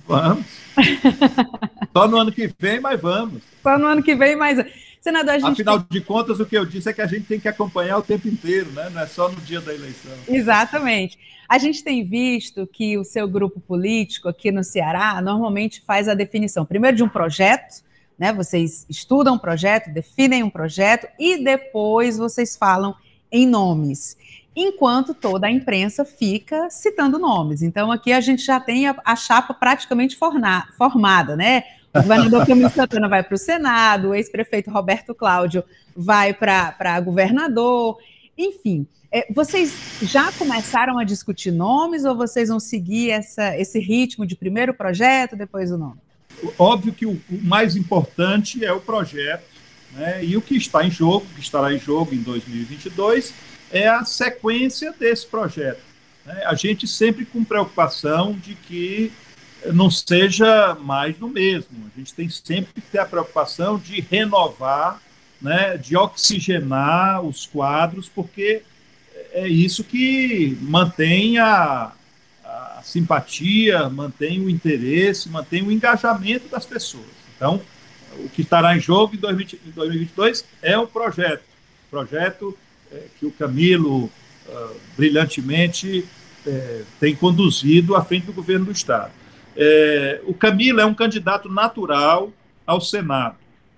Vamos. Só no ano que vem, mas vamos. Só no ano que vem, mas Senador, gente... Afinal de contas, o que eu disse é que a gente tem que acompanhar o tempo inteiro, né? não é só no dia da eleição. Exatamente. A gente tem visto que o seu grupo político aqui no Ceará normalmente faz a definição, primeiro de um projeto, né? Vocês estudam um projeto, definem um projeto e depois vocês falam em nomes enquanto toda a imprensa fica citando nomes. Então, aqui a gente já tem a, a chapa praticamente forna, formada, né? O governador Camilo Santana vai para o Senado, o ex-prefeito Roberto Cláudio vai para governador, enfim. É, vocês já começaram a discutir nomes ou vocês vão seguir essa, esse ritmo de primeiro projeto, depois o nome? Óbvio que o, o mais importante é o projeto, né? e o que está em jogo, que estará em jogo em 2022, é a sequência desse projeto. Né? A gente sempre com preocupação de que não seja mais do mesmo. A gente tem sempre que ter a preocupação de renovar, né, de oxigenar os quadros, porque é isso que mantém a, a simpatia, mantém o interesse, mantém o engajamento das pessoas. Então, o que estará em jogo em 2022 é o projeto. Projeto é, que o Camilo uh, brilhantemente é, tem conduzido à frente do governo do Estado. É, o Camilo é um candidato natural ao Senado,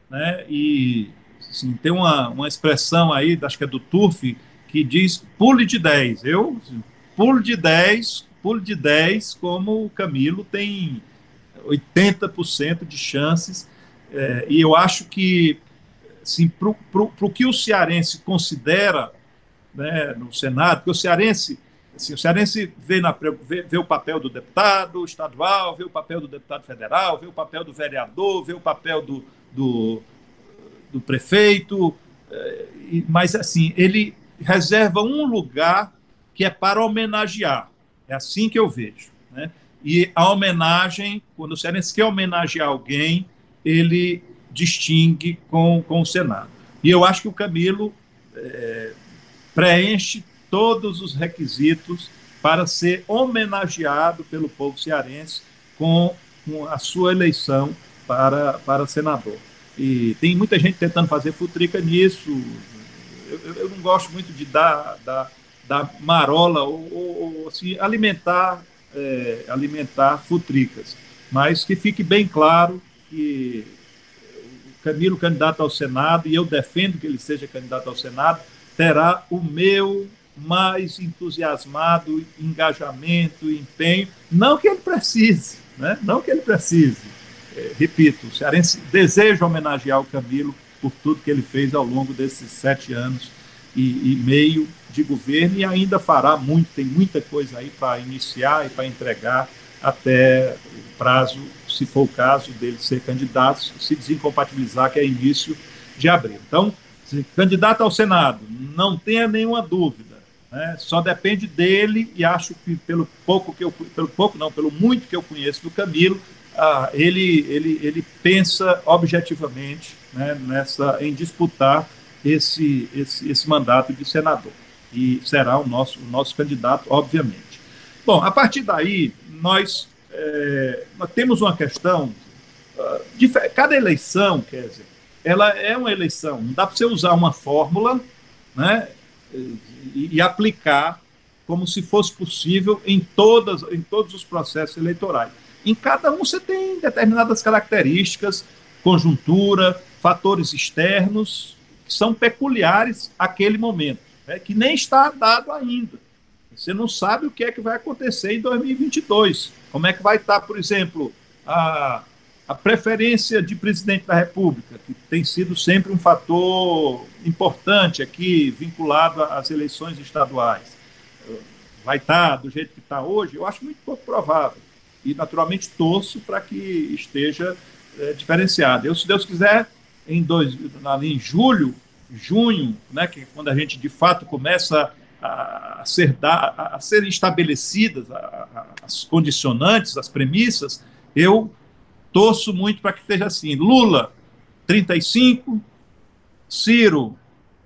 né? E assim, tem uma, uma expressão aí, acho que é do Turf, que diz pule de 10. Eu pulo de 10, pulo de 10, como o Camilo tem 80% de chances, é, e eu acho que assim, para o que o cearense considera né, no Senado, porque o cearense, assim, o cearense vê, na, vê, vê, o papel do deputado estadual, vê o papel do deputado federal, vê o papel do vereador, vê o papel do, do, do prefeito, é, mas assim, ele reserva um lugar que é para homenagear. É assim que eu vejo. Né? E a homenagem, quando o cearense quer homenagear alguém, ele distingue com, com o Senado. E eu acho que o Camilo é, preenche todos os requisitos para ser homenageado pelo povo cearense com, a sua eleição para, para senador. E tem muita gente tentando fazer futrica nisso. Eu, eu não gosto muito de dar, dar, dar marola ou, ou, ou assim, alimentar, é, alimentar futricas. Mas que fique bem claro que Camilo candidato ao Senado, e eu defendo que ele seja candidato ao Senado, terá o meu mais entusiasmado engajamento, empenho, não que ele precise, né? não que ele precise. É, repito, o cearense deseja homenagear o Camilo por tudo que ele fez ao longo desses sete anos e, e meio de governo e ainda fará muito, tem muita coisa aí para iniciar e para entregar até o prazo se for o caso dele ser candidato, se desincompatibilizar, que é início de abril. Então, candidato ao Senado, não tenha nenhuma dúvida, né? só depende dele e acho que pelo pouco que eu, pelo pouco não, pelo muito que eu conheço do Camilo, ah, ele, ele, ele pensa objetivamente né, nessa, em disputar esse, esse, esse mandato de senador e será o nosso, o nosso candidato, obviamente. Bom, a partir daí, nós é, nós temos uma questão. Uh, de, cada eleição, quer dizer, ela é uma eleição. Não dá para você usar uma fórmula né, e, aplicar como se fosse possível em, todas, em todos os processos eleitorais. Em cada um você tem determinadas características, conjuntura, fatores externos que são peculiares àquele momento, né, que nem está dado ainda. Você não sabe o que é que vai acontecer em 2022. Como é que vai estar, por exemplo, a, a preferência de presidente da República, que tem sido sempre um fator importante aqui, vinculado às eleições estaduais. Vai estar do jeito que está hoje? Eu acho muito pouco provável. E, naturalmente, torço para que esteja é, diferenciado. Eu, se Deus quiser, em, dois, em julho, junho, né, que é quando a gente de fato começa a, ser, a, serem estabelecidas as condicionantes, as premissas, eu torço muito para que esteja assim. Lula, 35, Ciro,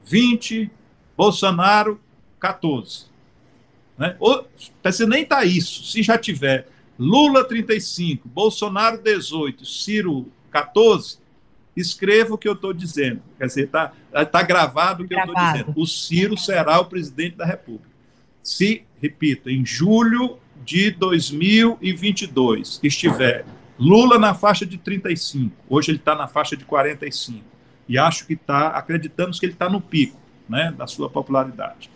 20, Bolsonaro, 14. Né? Ou, nem estar tá isso. Se já tiver Lula 35, Bolsonaro 18, Ciro 14, escreva o que eu estou dizendo. Quer dizer, está tá gravado o que gravado. eu estou dizendo. O Ciro será o presidente da República. Se, repito, em julho de 2022 estiver Lula na faixa de 35, hoje ele está na faixa de 45, e acho que está, acreditamos que ele está no pico né, da sua popularidade.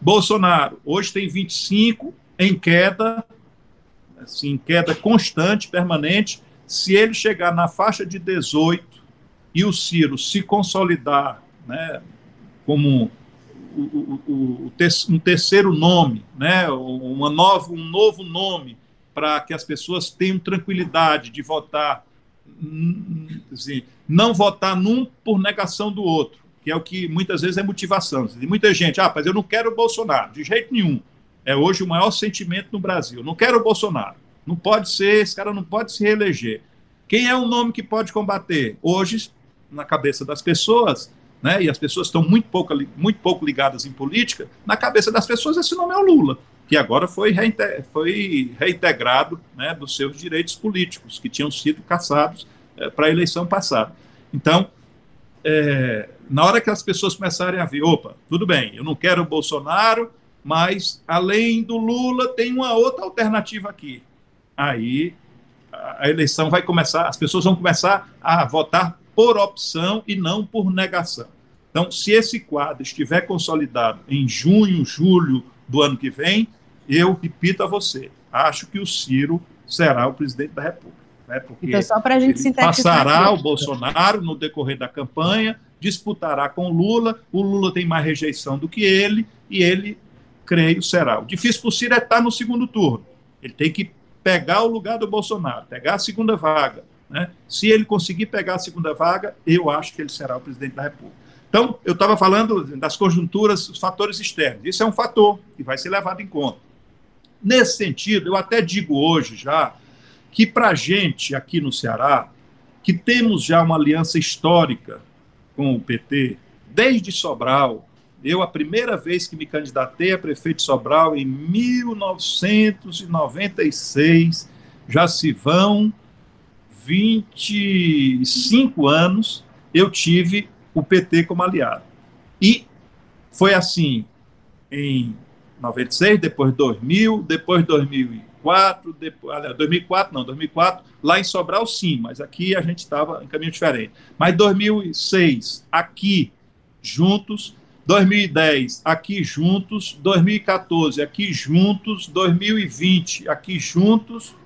Bolsonaro, hoje tem 25, em queda, assim, queda constante, permanente. Se ele chegar na faixa de 18 e o Ciro se consolidar né, como o, o, o, um terceiro nome, né, uma nova, um novo nome para que as pessoas tenham tranquilidade de votar, assim, não votar num por negação do outro, que é o que muitas vezes é motivação. De muita gente, ah, mas eu não quero o Bolsonaro, de jeito nenhum. É hoje o maior sentimento no Brasil. Não quero o Bolsonaro. Não pode ser, esse cara não pode se reeleger. Quem é o nome que pode combater? Hoje, na cabeça das pessoas, né, e as pessoas estão muito pouco, muito pouco ligadas em política, na cabeça das pessoas esse nome é o Lula que agora foi, foi reintegrado né, dos seus direitos políticos, que tinham sido cassados é, para a eleição passada. Então, é, na hora que as pessoas começarem a ver, opa, tudo bem, eu não quero o Bolsonaro, mas além do Lula tem uma outra alternativa aqui. Aí a eleição vai começar, as pessoas vão começar a votar por opção e não por negação. Então, se esse quadro estiver consolidado em junho, julho do ano que vem, eu repito a você, acho que o Ciro será o presidente da República. Né? Porque então, só para a gente sintetizar. Passará aqui. o Bolsonaro no decorrer da campanha, disputará com o Lula, o Lula tem mais rejeição do que ele, e ele, creio, será. O difícil para o Ciro é estar no segundo turno. Ele tem que pegar o lugar do Bolsonaro, pegar a segunda vaga. Né? Se ele conseguir pegar a segunda vaga, eu acho que ele será o presidente da República. Então, eu estava falando das conjunturas, os fatores externos. Isso é um fator que vai ser levado em conta. Nesse sentido, eu até digo hoje já que para a gente aqui no Ceará, que temos já uma aliança histórica com o PT, desde Sobral, eu, a primeira vez que me candidatei a prefeito de Sobral, em 1996, já se vão 25 anos, eu tive o PT como aliado. E foi assim em 96, depois 2000, depois 2004, depois, aliás, 2004 não, 2004, lá em Sobral sim, mas aqui a gente estava em caminho diferente. Mas 2006, aqui, juntos, 2010, aqui juntos, 2014, aqui juntos, 2020, aqui juntos,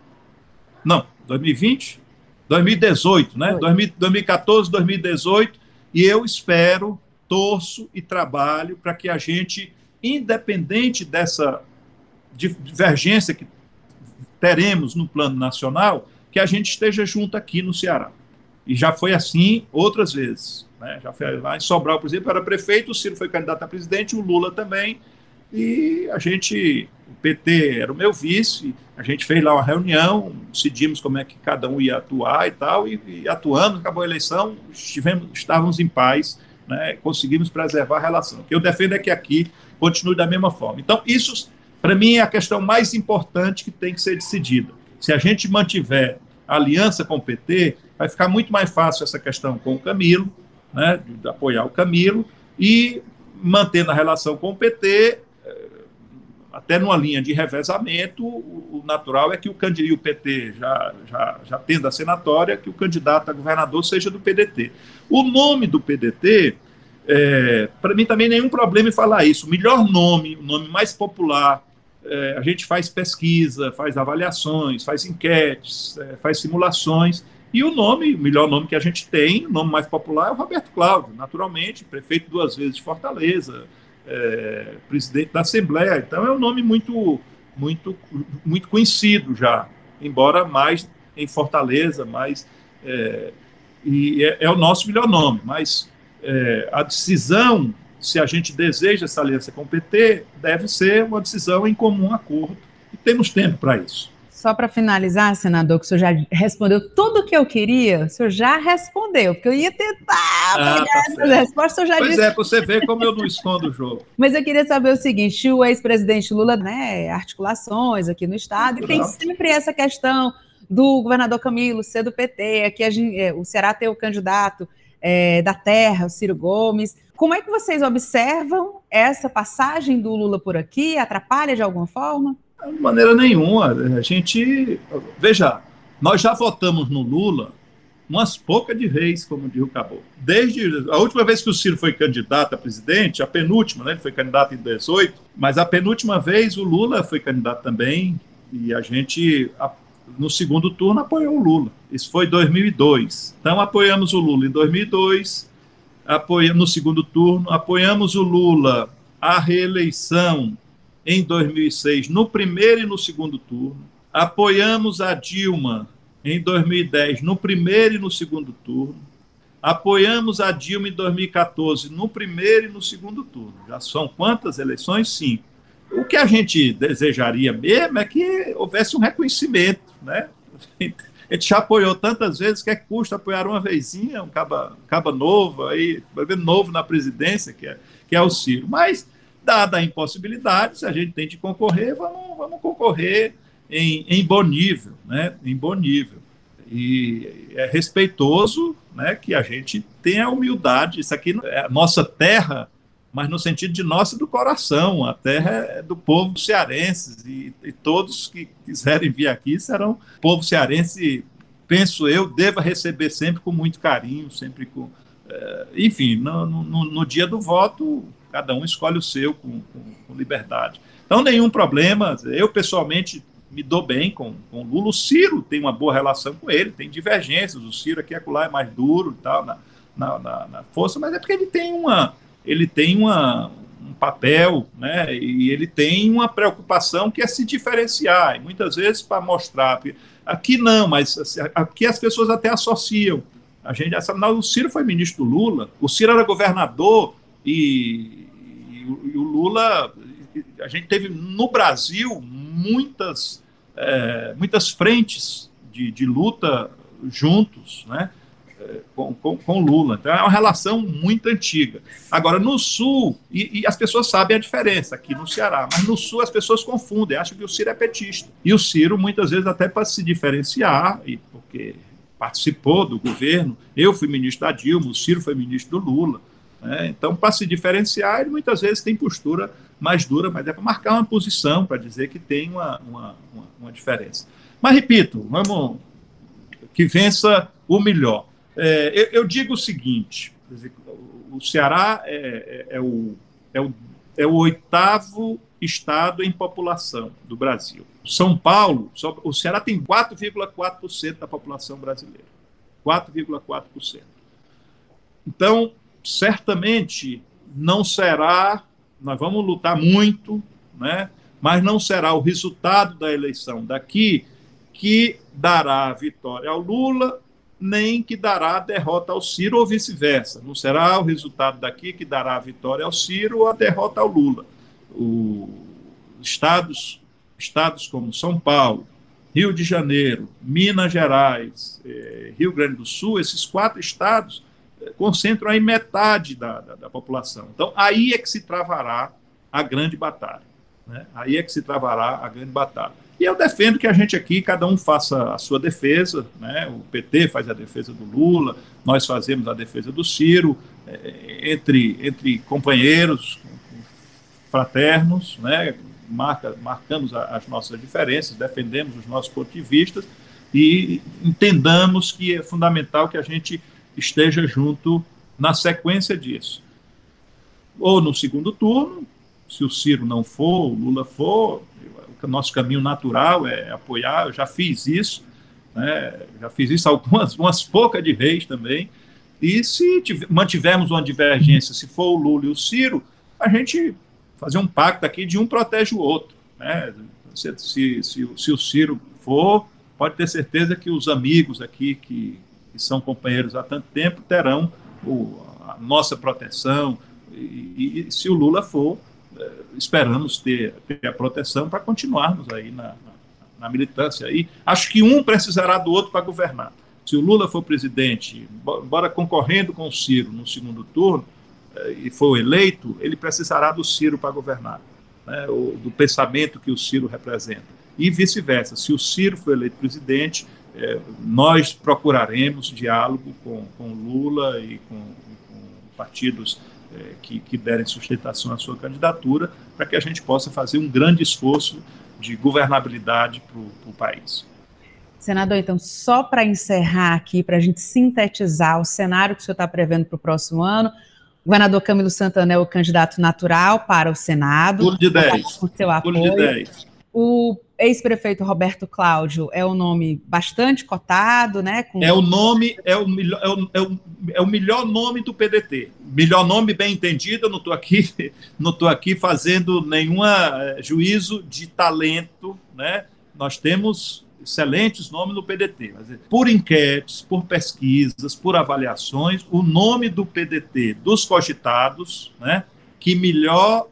não, 2020? 2018, né? 2014, 2018, e eu espero, torço e trabalho para que a gente independente dessa divergência que teremos no plano nacional, que a gente esteja junto aqui no Ceará. E já foi assim outras vezes. Né? Já foi lá em Sobral, por exemplo, era prefeito, o Ciro foi candidato a presidente, o Lula também, e a gente, o PT era o meu vice, a gente fez lá uma reunião, decidimos como é que cada um ia atuar e tal, e, e atuando, acabou a eleição, estivemos, estávamos em paz, né? conseguimos preservar a relação. O que eu defendo é que aqui continue da mesma forma. Então, isso, para mim, é a questão mais importante que tem que ser decidida. Se a gente mantiver a aliança com o PT, vai ficar muito mais fácil essa questão com o Camilo, né, de apoiar o Camilo, e mantendo a relação com o PT, até numa linha de revezamento, o natural é que o candidato, o PT já, já, já tendo a senatória, que o candidato a governador seja do PDT. O nome do PDT é, Para mim também nenhum problema em falar isso. O melhor nome, o nome mais popular, é, a gente faz pesquisa, faz avaliações, faz enquetes, é, faz simulações. E o nome, o melhor nome que a gente tem, o nome mais popular é o Roberto Cláudio, naturalmente, prefeito duas vezes de Fortaleza, é, presidente da Assembleia. Então é um nome muito, muito, muito conhecido já, embora mais em Fortaleza, mais é, e é, é, o nosso melhor nome. Mas é, a decisão, se a gente deseja essa aliança com o PT, deve ser uma decisão em comum acordo, e temos tempo para isso. Só para finalizar, senador, que o senhor já respondeu tudo o que eu queria, o senhor já respondeu, porque eu ia tentar ah, tá essas respostas, o senhor já pois disse. é, para você ver como eu não escondo o jogo. Mas eu queria saber o seguinte: o ex-presidente Lula, né, articulações aqui no Estado, e tem sempre essa questão do governador Camilo ser do PT, aqui gente, é, o Ceará tem o candidato é, da terra, o Ciro Gomes. Como é que vocês observam essa passagem do Lula por aqui? Atrapalha de alguma forma? De maneira nenhuma. A gente. Veja, nós já votamos no Lula umas poucas de vez, como diz o Caboclo. Desde a última vez que o Ciro foi candidato a presidente, a penúltima, né? Ele foi candidato em 18, mas a penúltima vez o Lula foi candidato também, e a gente, no segundo turno, apoiou o Lula. Isso foi em 2002. Então, apoiamos o Lula em 2002, apoiamos no segundo turno, apoiamos o Lula à reeleição em 2006, no primeiro e no segundo turno, apoiamos a Dilma em 2010 no primeiro e no segundo turno. Apoiamos a Dilma em 2014 no primeiro e no segundo turno. Já são quantas eleições? Cinco. O que a gente desejaria mesmo é que houvesse um reconhecimento, né? A gente já apoiou tantas vezes que é custa apoiar uma vezinha, um caba, caba novo, aí, novo na presidência, que é, que é o Ciro. Mas, dada a impossibilidade, se a gente tem de concorrer, vamos, vamos concorrer em, em bom nível, né? Em bom nível. E é respeitoso, né? Que a gente tenha humildade. Isso aqui é a nossa terra, mas no sentido de nossa do coração. A terra é do povo cearense e, e todos que quiserem vir aqui serão povo cearense. Penso eu, deva receber sempre com muito carinho, sempre com. É, enfim, no, no, no, dia do voto, cada um escolhe o seu com, com, com liberdade. Então, nenhum problema. Eu, pessoalmente, me dou bem com, com o Lula. O Ciro tem uma boa relação com ele, tem divergências. O Ciro aqui acolá é mais duro e tal, na, na, na, na, força, mas é porque ele tem uma. Ele tem uma, um papel, né? E ele tem uma preocupação que é se diferenciar, e muitas vezes para mostrar. Aqui não, mas assim, aqui as pessoas até associam. A gente essa, não, o Ciro foi ministro do Lula, o Ciro era governador e, e, e o Lula. A gente teve no Brasil muitas é, muitas frentes de, de, luta juntos, né? É, com, com, com, Lula. Então é uma relação muito antiga. Agora, no Sul, e, e, as pessoas sabem a diferença aqui no Ceará, mas no Sul as pessoas confundem, acham que o Ciro é petista. E o Ciro, muitas vezes, até para se diferenciar, e porque participou do governo, eu fui ministro da Dilma, o Ciro foi ministro do Lula. Né? Então, para se diferenciar, ele muitas vezes tem postura mais dura, mas é para marcar uma posição, para dizer que tem uma, uma, uma, uma, diferença. Mas, repito, vamos que vença o melhor. É, eu, eu, digo o seguinte: o Ceará é, é, é, o, é, o, é o oitavo estado em população do Brasil. São Paulo, só, o Ceará tem 4,4% da população brasileira. 4,4%. Então, certamente não será, nós vamos lutar muito, né? mas não será o resultado da eleição daqui que dará a vitória ao Lula, nem que dará a derrota ao Ciro, ou vice-versa. Não será o resultado daqui que dará a vitória ao Ciro ou a derrota ao Lula. O, estados, estados como São Paulo, Rio de Janeiro, Minas Gerais, eh, Rio Grande do Sul, esses quatro estados concentram aí metade da, da, da, população. Então, aí é que se travará a grande batalha. Né? Aí é que se travará a grande batalha. E eu defendo que a gente aqui, cada um faça a sua defesa, né? o PT faz a defesa do Lula, nós fazemos a defesa do Ciro, é, entre, entre companheiros, fraternos, né? Marca, marcamos as nossas diferenças, defendemos os nossos pontos de vista e entendamos que é fundamental que a gente esteja junto na sequência disso. Ou no segundo turno, se o Ciro não for, o Lula for, o nosso caminho natural é apoiar, eu já fiz isso, né, já fiz isso algumas umas poucas de vez também, e se tiver, mantivermos uma divergência, se for o Lula e o Ciro, a gente fazer um pacto aqui de um protege o outro. Né? Se, se, se, se o Ciro for, pode ter certeza que os amigos aqui que que são companheiros há tanto tempo, terão o, a nossa proteção. E, e, se o Lula for, eh, esperamos ter, ter a proteção para continuarmos aí na, na, militância. E acho que um precisará do outro para governar. Se o Lula for presidente, embora concorrendo com o Ciro no segundo turno, e for eleito, ele precisará do Ciro para governar, né, do pensamento que o Ciro representa. E vice-versa, se o Ciro for eleito presidente, é, nós procuraremos diálogo com, com Lula e com, com partidos é, que, que derem sustentação à sua candidatura, para que a gente possa fazer um grande esforço de governabilidade para o país. Senador, então, só para encerrar aqui, para a gente sintetizar o cenário que o senhor está prevendo para o próximo ano, governador Camilo Santana é o candidato natural para o Senado. Tudo de 10. Com seu apoio. De 10. O ex-prefeito Roberto Cláudio é um nome bastante cotado, né? Com... É o nome, é o, melhor, é, o, é, o, é o melhor nome do PDT. Melhor nome bem entendido, eu não estou aqui, não aqui fazendo nenhum eh, juízo de talento, né? Nós temos excelentes nomes no PDT. Por enquetes, por pesquisas, por avaliações, o nome do PDT dos cogitados, né, que melhor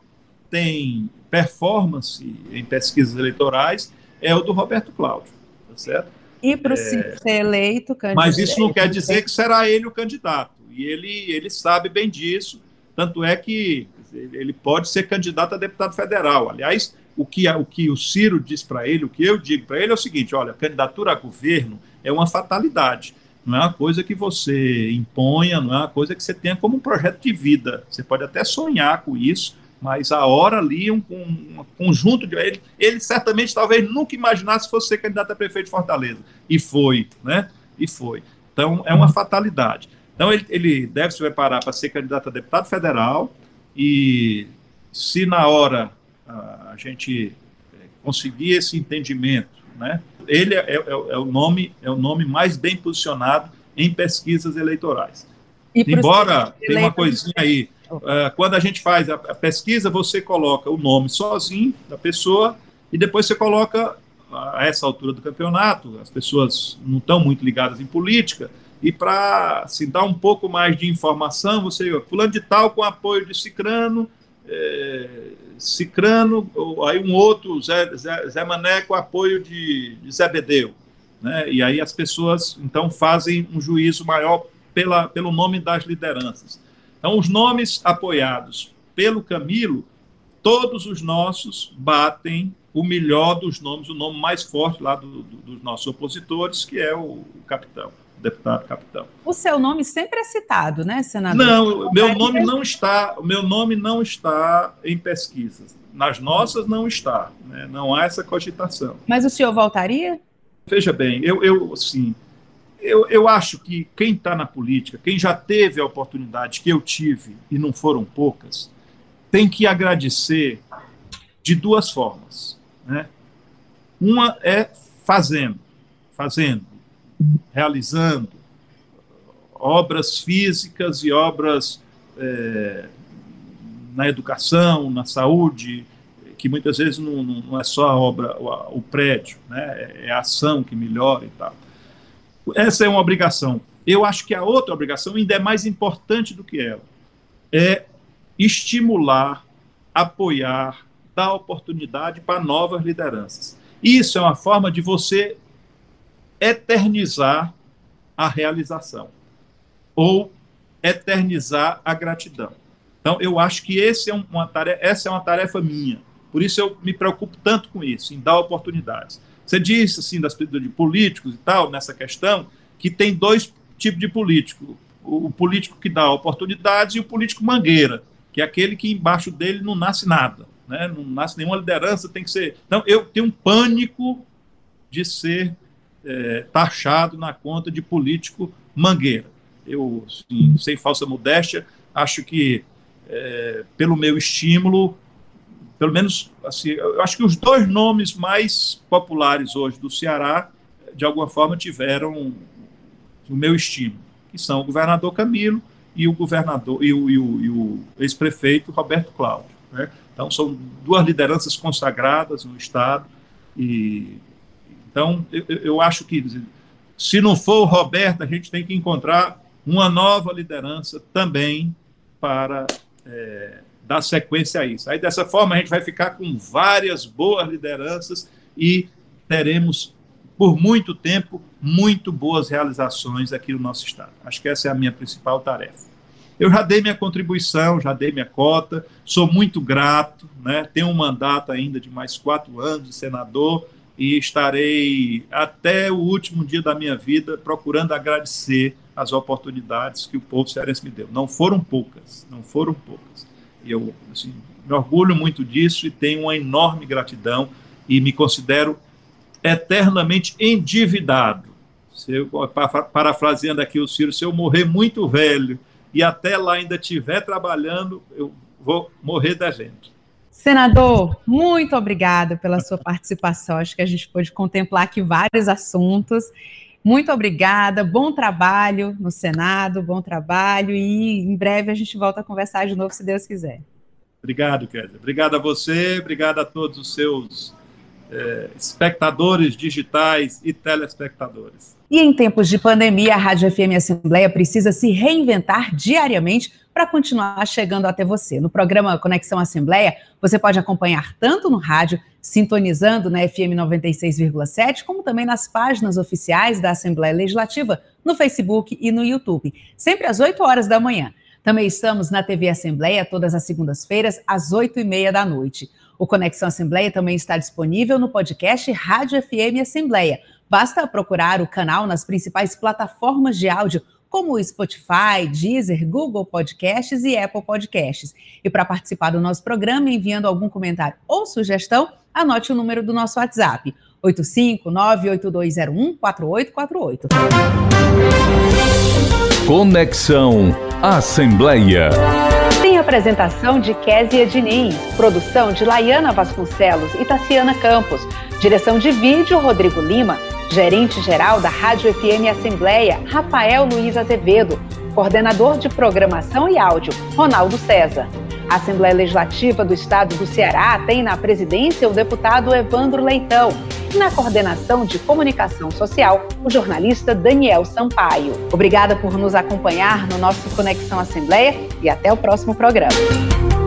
tem performance em pesquisas eleitorais, é o do Roberto Cláudio, tá certo? E para é, ser eleito candidato. Mas isso não quer dizer que será ele o candidato. E ele, ele sabe bem disso. Tanto é que ele pode ser candidato a deputado federal. Aliás, o que, o que o Ciro diz para ele, o que eu digo para ele é o seguinte: olha, candidatura a governo é uma fatalidade. Não é uma coisa que você imponha, não é uma coisa que você tenha como um projeto de vida. Você pode até sonhar com isso, mas a hora ali, um, um conjunto de. Ele, ele certamente talvez nunca imaginasse fosse ser candidato a prefeito de Fortaleza. E foi, né? E foi. Então, é uma fatalidade. Então, ele, ele deve se preparar para ser candidato a deputado federal e, se na hora a, gente é, conseguir esse entendimento, né? Ele é, é, é, o nome é o nome mais bem posicionado em pesquisas eleitorais. E Embora tem uma coisinha aí, uh, quando a gente faz a, a, pesquisa, você coloca o nome sozinho da pessoa e depois você coloca a essa altura do campeonato, as pessoas não estão muito ligadas em política, e para se dar um pouco mais de informação, você, fulano de tal com apoio de Cicrano, é, Cicrano, aí um outro, Zé, Zé, Zé Mané, com apoio de, de Zé Bedeu. Né? E aí as pessoas, então, fazem um juízo maior pela, pelo nome das lideranças. Então, os nomes apoiados pelo Camilo, todos os nossos batem o melhor dos nomes, o nome mais forte lá do, do, dos nossos opositores, que é o, o capitão deputado capitão. O seu nome sempre é citado, né, senador? Não, meu nome não está, meu nome não está em pesquisas. Nas nossas não está, né? não há essa cogitação. Mas o senhor voltaria? Veja bem, eu, eu assim, eu, eu acho que quem está na política, quem já teve a oportunidade que eu tive, e não foram poucas, tem que agradecer de duas formas. Né? Uma é fazendo, fazendo realizando obras físicas e obras é, na educação, na saúde, que muitas vezes não, não é só a obra, o, o prédio, né? é a ação que melhora e tal. Essa é uma obrigação. Eu acho que a outra obrigação ainda é mais importante do que ela. É estimular, apoiar, dar oportunidade para novas lideranças. Isso é uma forma de você eternizar a realização ou eternizar a gratidão. Então, eu acho que esse é uma tarefa, essa é uma tarefa minha. Por isso eu me preocupo tanto com isso, em dar oportunidades. Você disse, assim, das de políticos e tal, nessa questão, que tem dois tipos de político. O, o político que dá oportunidades e o político mangueira, que é aquele que embaixo dele não nasce nada, né? não nasce nenhuma liderança, tem que ser... Então, eu tenho um pânico de ser é, taxado na conta de político mangueira. Eu, assim, sem falsa modéstia, acho que, é, pelo meu estímulo, pelo menos, assim, eu acho que os dois nomes mais populares hoje do Ceará, de alguma forma, tiveram o meu estímulo, que são o governador Camilo e o governador e o, o, o ex-prefeito Roberto Cláudio. Né? Então, são duas lideranças consagradas no Estado e então, eu, eu acho que, se não for o Roberto, a gente tem que encontrar uma nova liderança também para é, dar sequência a isso. Aí, dessa forma, a gente vai ficar com várias boas lideranças e teremos, por muito tempo, muito boas realizações aqui no nosso Estado. Acho que essa é a minha principal tarefa. Eu já dei minha contribuição, já dei minha cota, sou muito grato, né? tenho um mandato ainda de mais quatro anos de senador, e estarei até o último dia da minha vida procurando agradecer as oportunidades que o povo cearense me deu. Não foram poucas, não foram poucas. E eu assim, me orgulho muito disso e tenho uma enorme gratidão e me considero eternamente endividado. Se eu, parafraseando aqui o Ciro, se eu morrer muito velho e até lá ainda estiver trabalhando, eu vou morrer da gente. Senador, muito obrigada pela sua participação. Acho que a gente pôde contemplar aqui vários assuntos. Muito obrigada, bom trabalho no Senado, bom trabalho e em breve a gente volta a conversar de novo, se Deus quiser. Obrigado, Kézia. Obrigado a você, obrigado a todos os seus é, espectadores digitais e telespectadores. E em tempos de pandemia, a Rádio FM Assembleia precisa se reinventar diariamente para continuar chegando até você. No programa Conexão Assembleia, você pode acompanhar tanto no rádio, sintonizando na FM 96,7, como também nas páginas oficiais da Assembleia Legislativa, no Facebook e no YouTube, sempre às 8 horas da manhã. Também estamos na TV Assembleia todas as segundas-feiras, às 8 e meia da noite. O Conexão Assembleia também está disponível no podcast Rádio FM Assembleia Basta procurar o canal nas principais plataformas de áudio, como o Spotify, Deezer, Google Podcasts e Apple Podcasts. E para participar do nosso programa, enviando algum comentário ou sugestão, anote o número do nosso WhatsApp: 85982014848. Conexão Assembleia. Apresentação de Késia Diniz, produção de Laiana Vasconcelos e Tassiana Campos, direção de vídeo Rodrigo Lima Gerente-geral da Rádio FM Assembleia, Rafael Luiz Azevedo. Coordenador de Programação e Áudio, Ronaldo César. A Assembleia Legislativa do Estado do Ceará tem na presidência o deputado Evandro Leitão e na coordenação de comunicação social, o jornalista Daniel Sampaio. Obrigada por nos acompanhar no nosso Conexão Assembleia e até o próximo programa.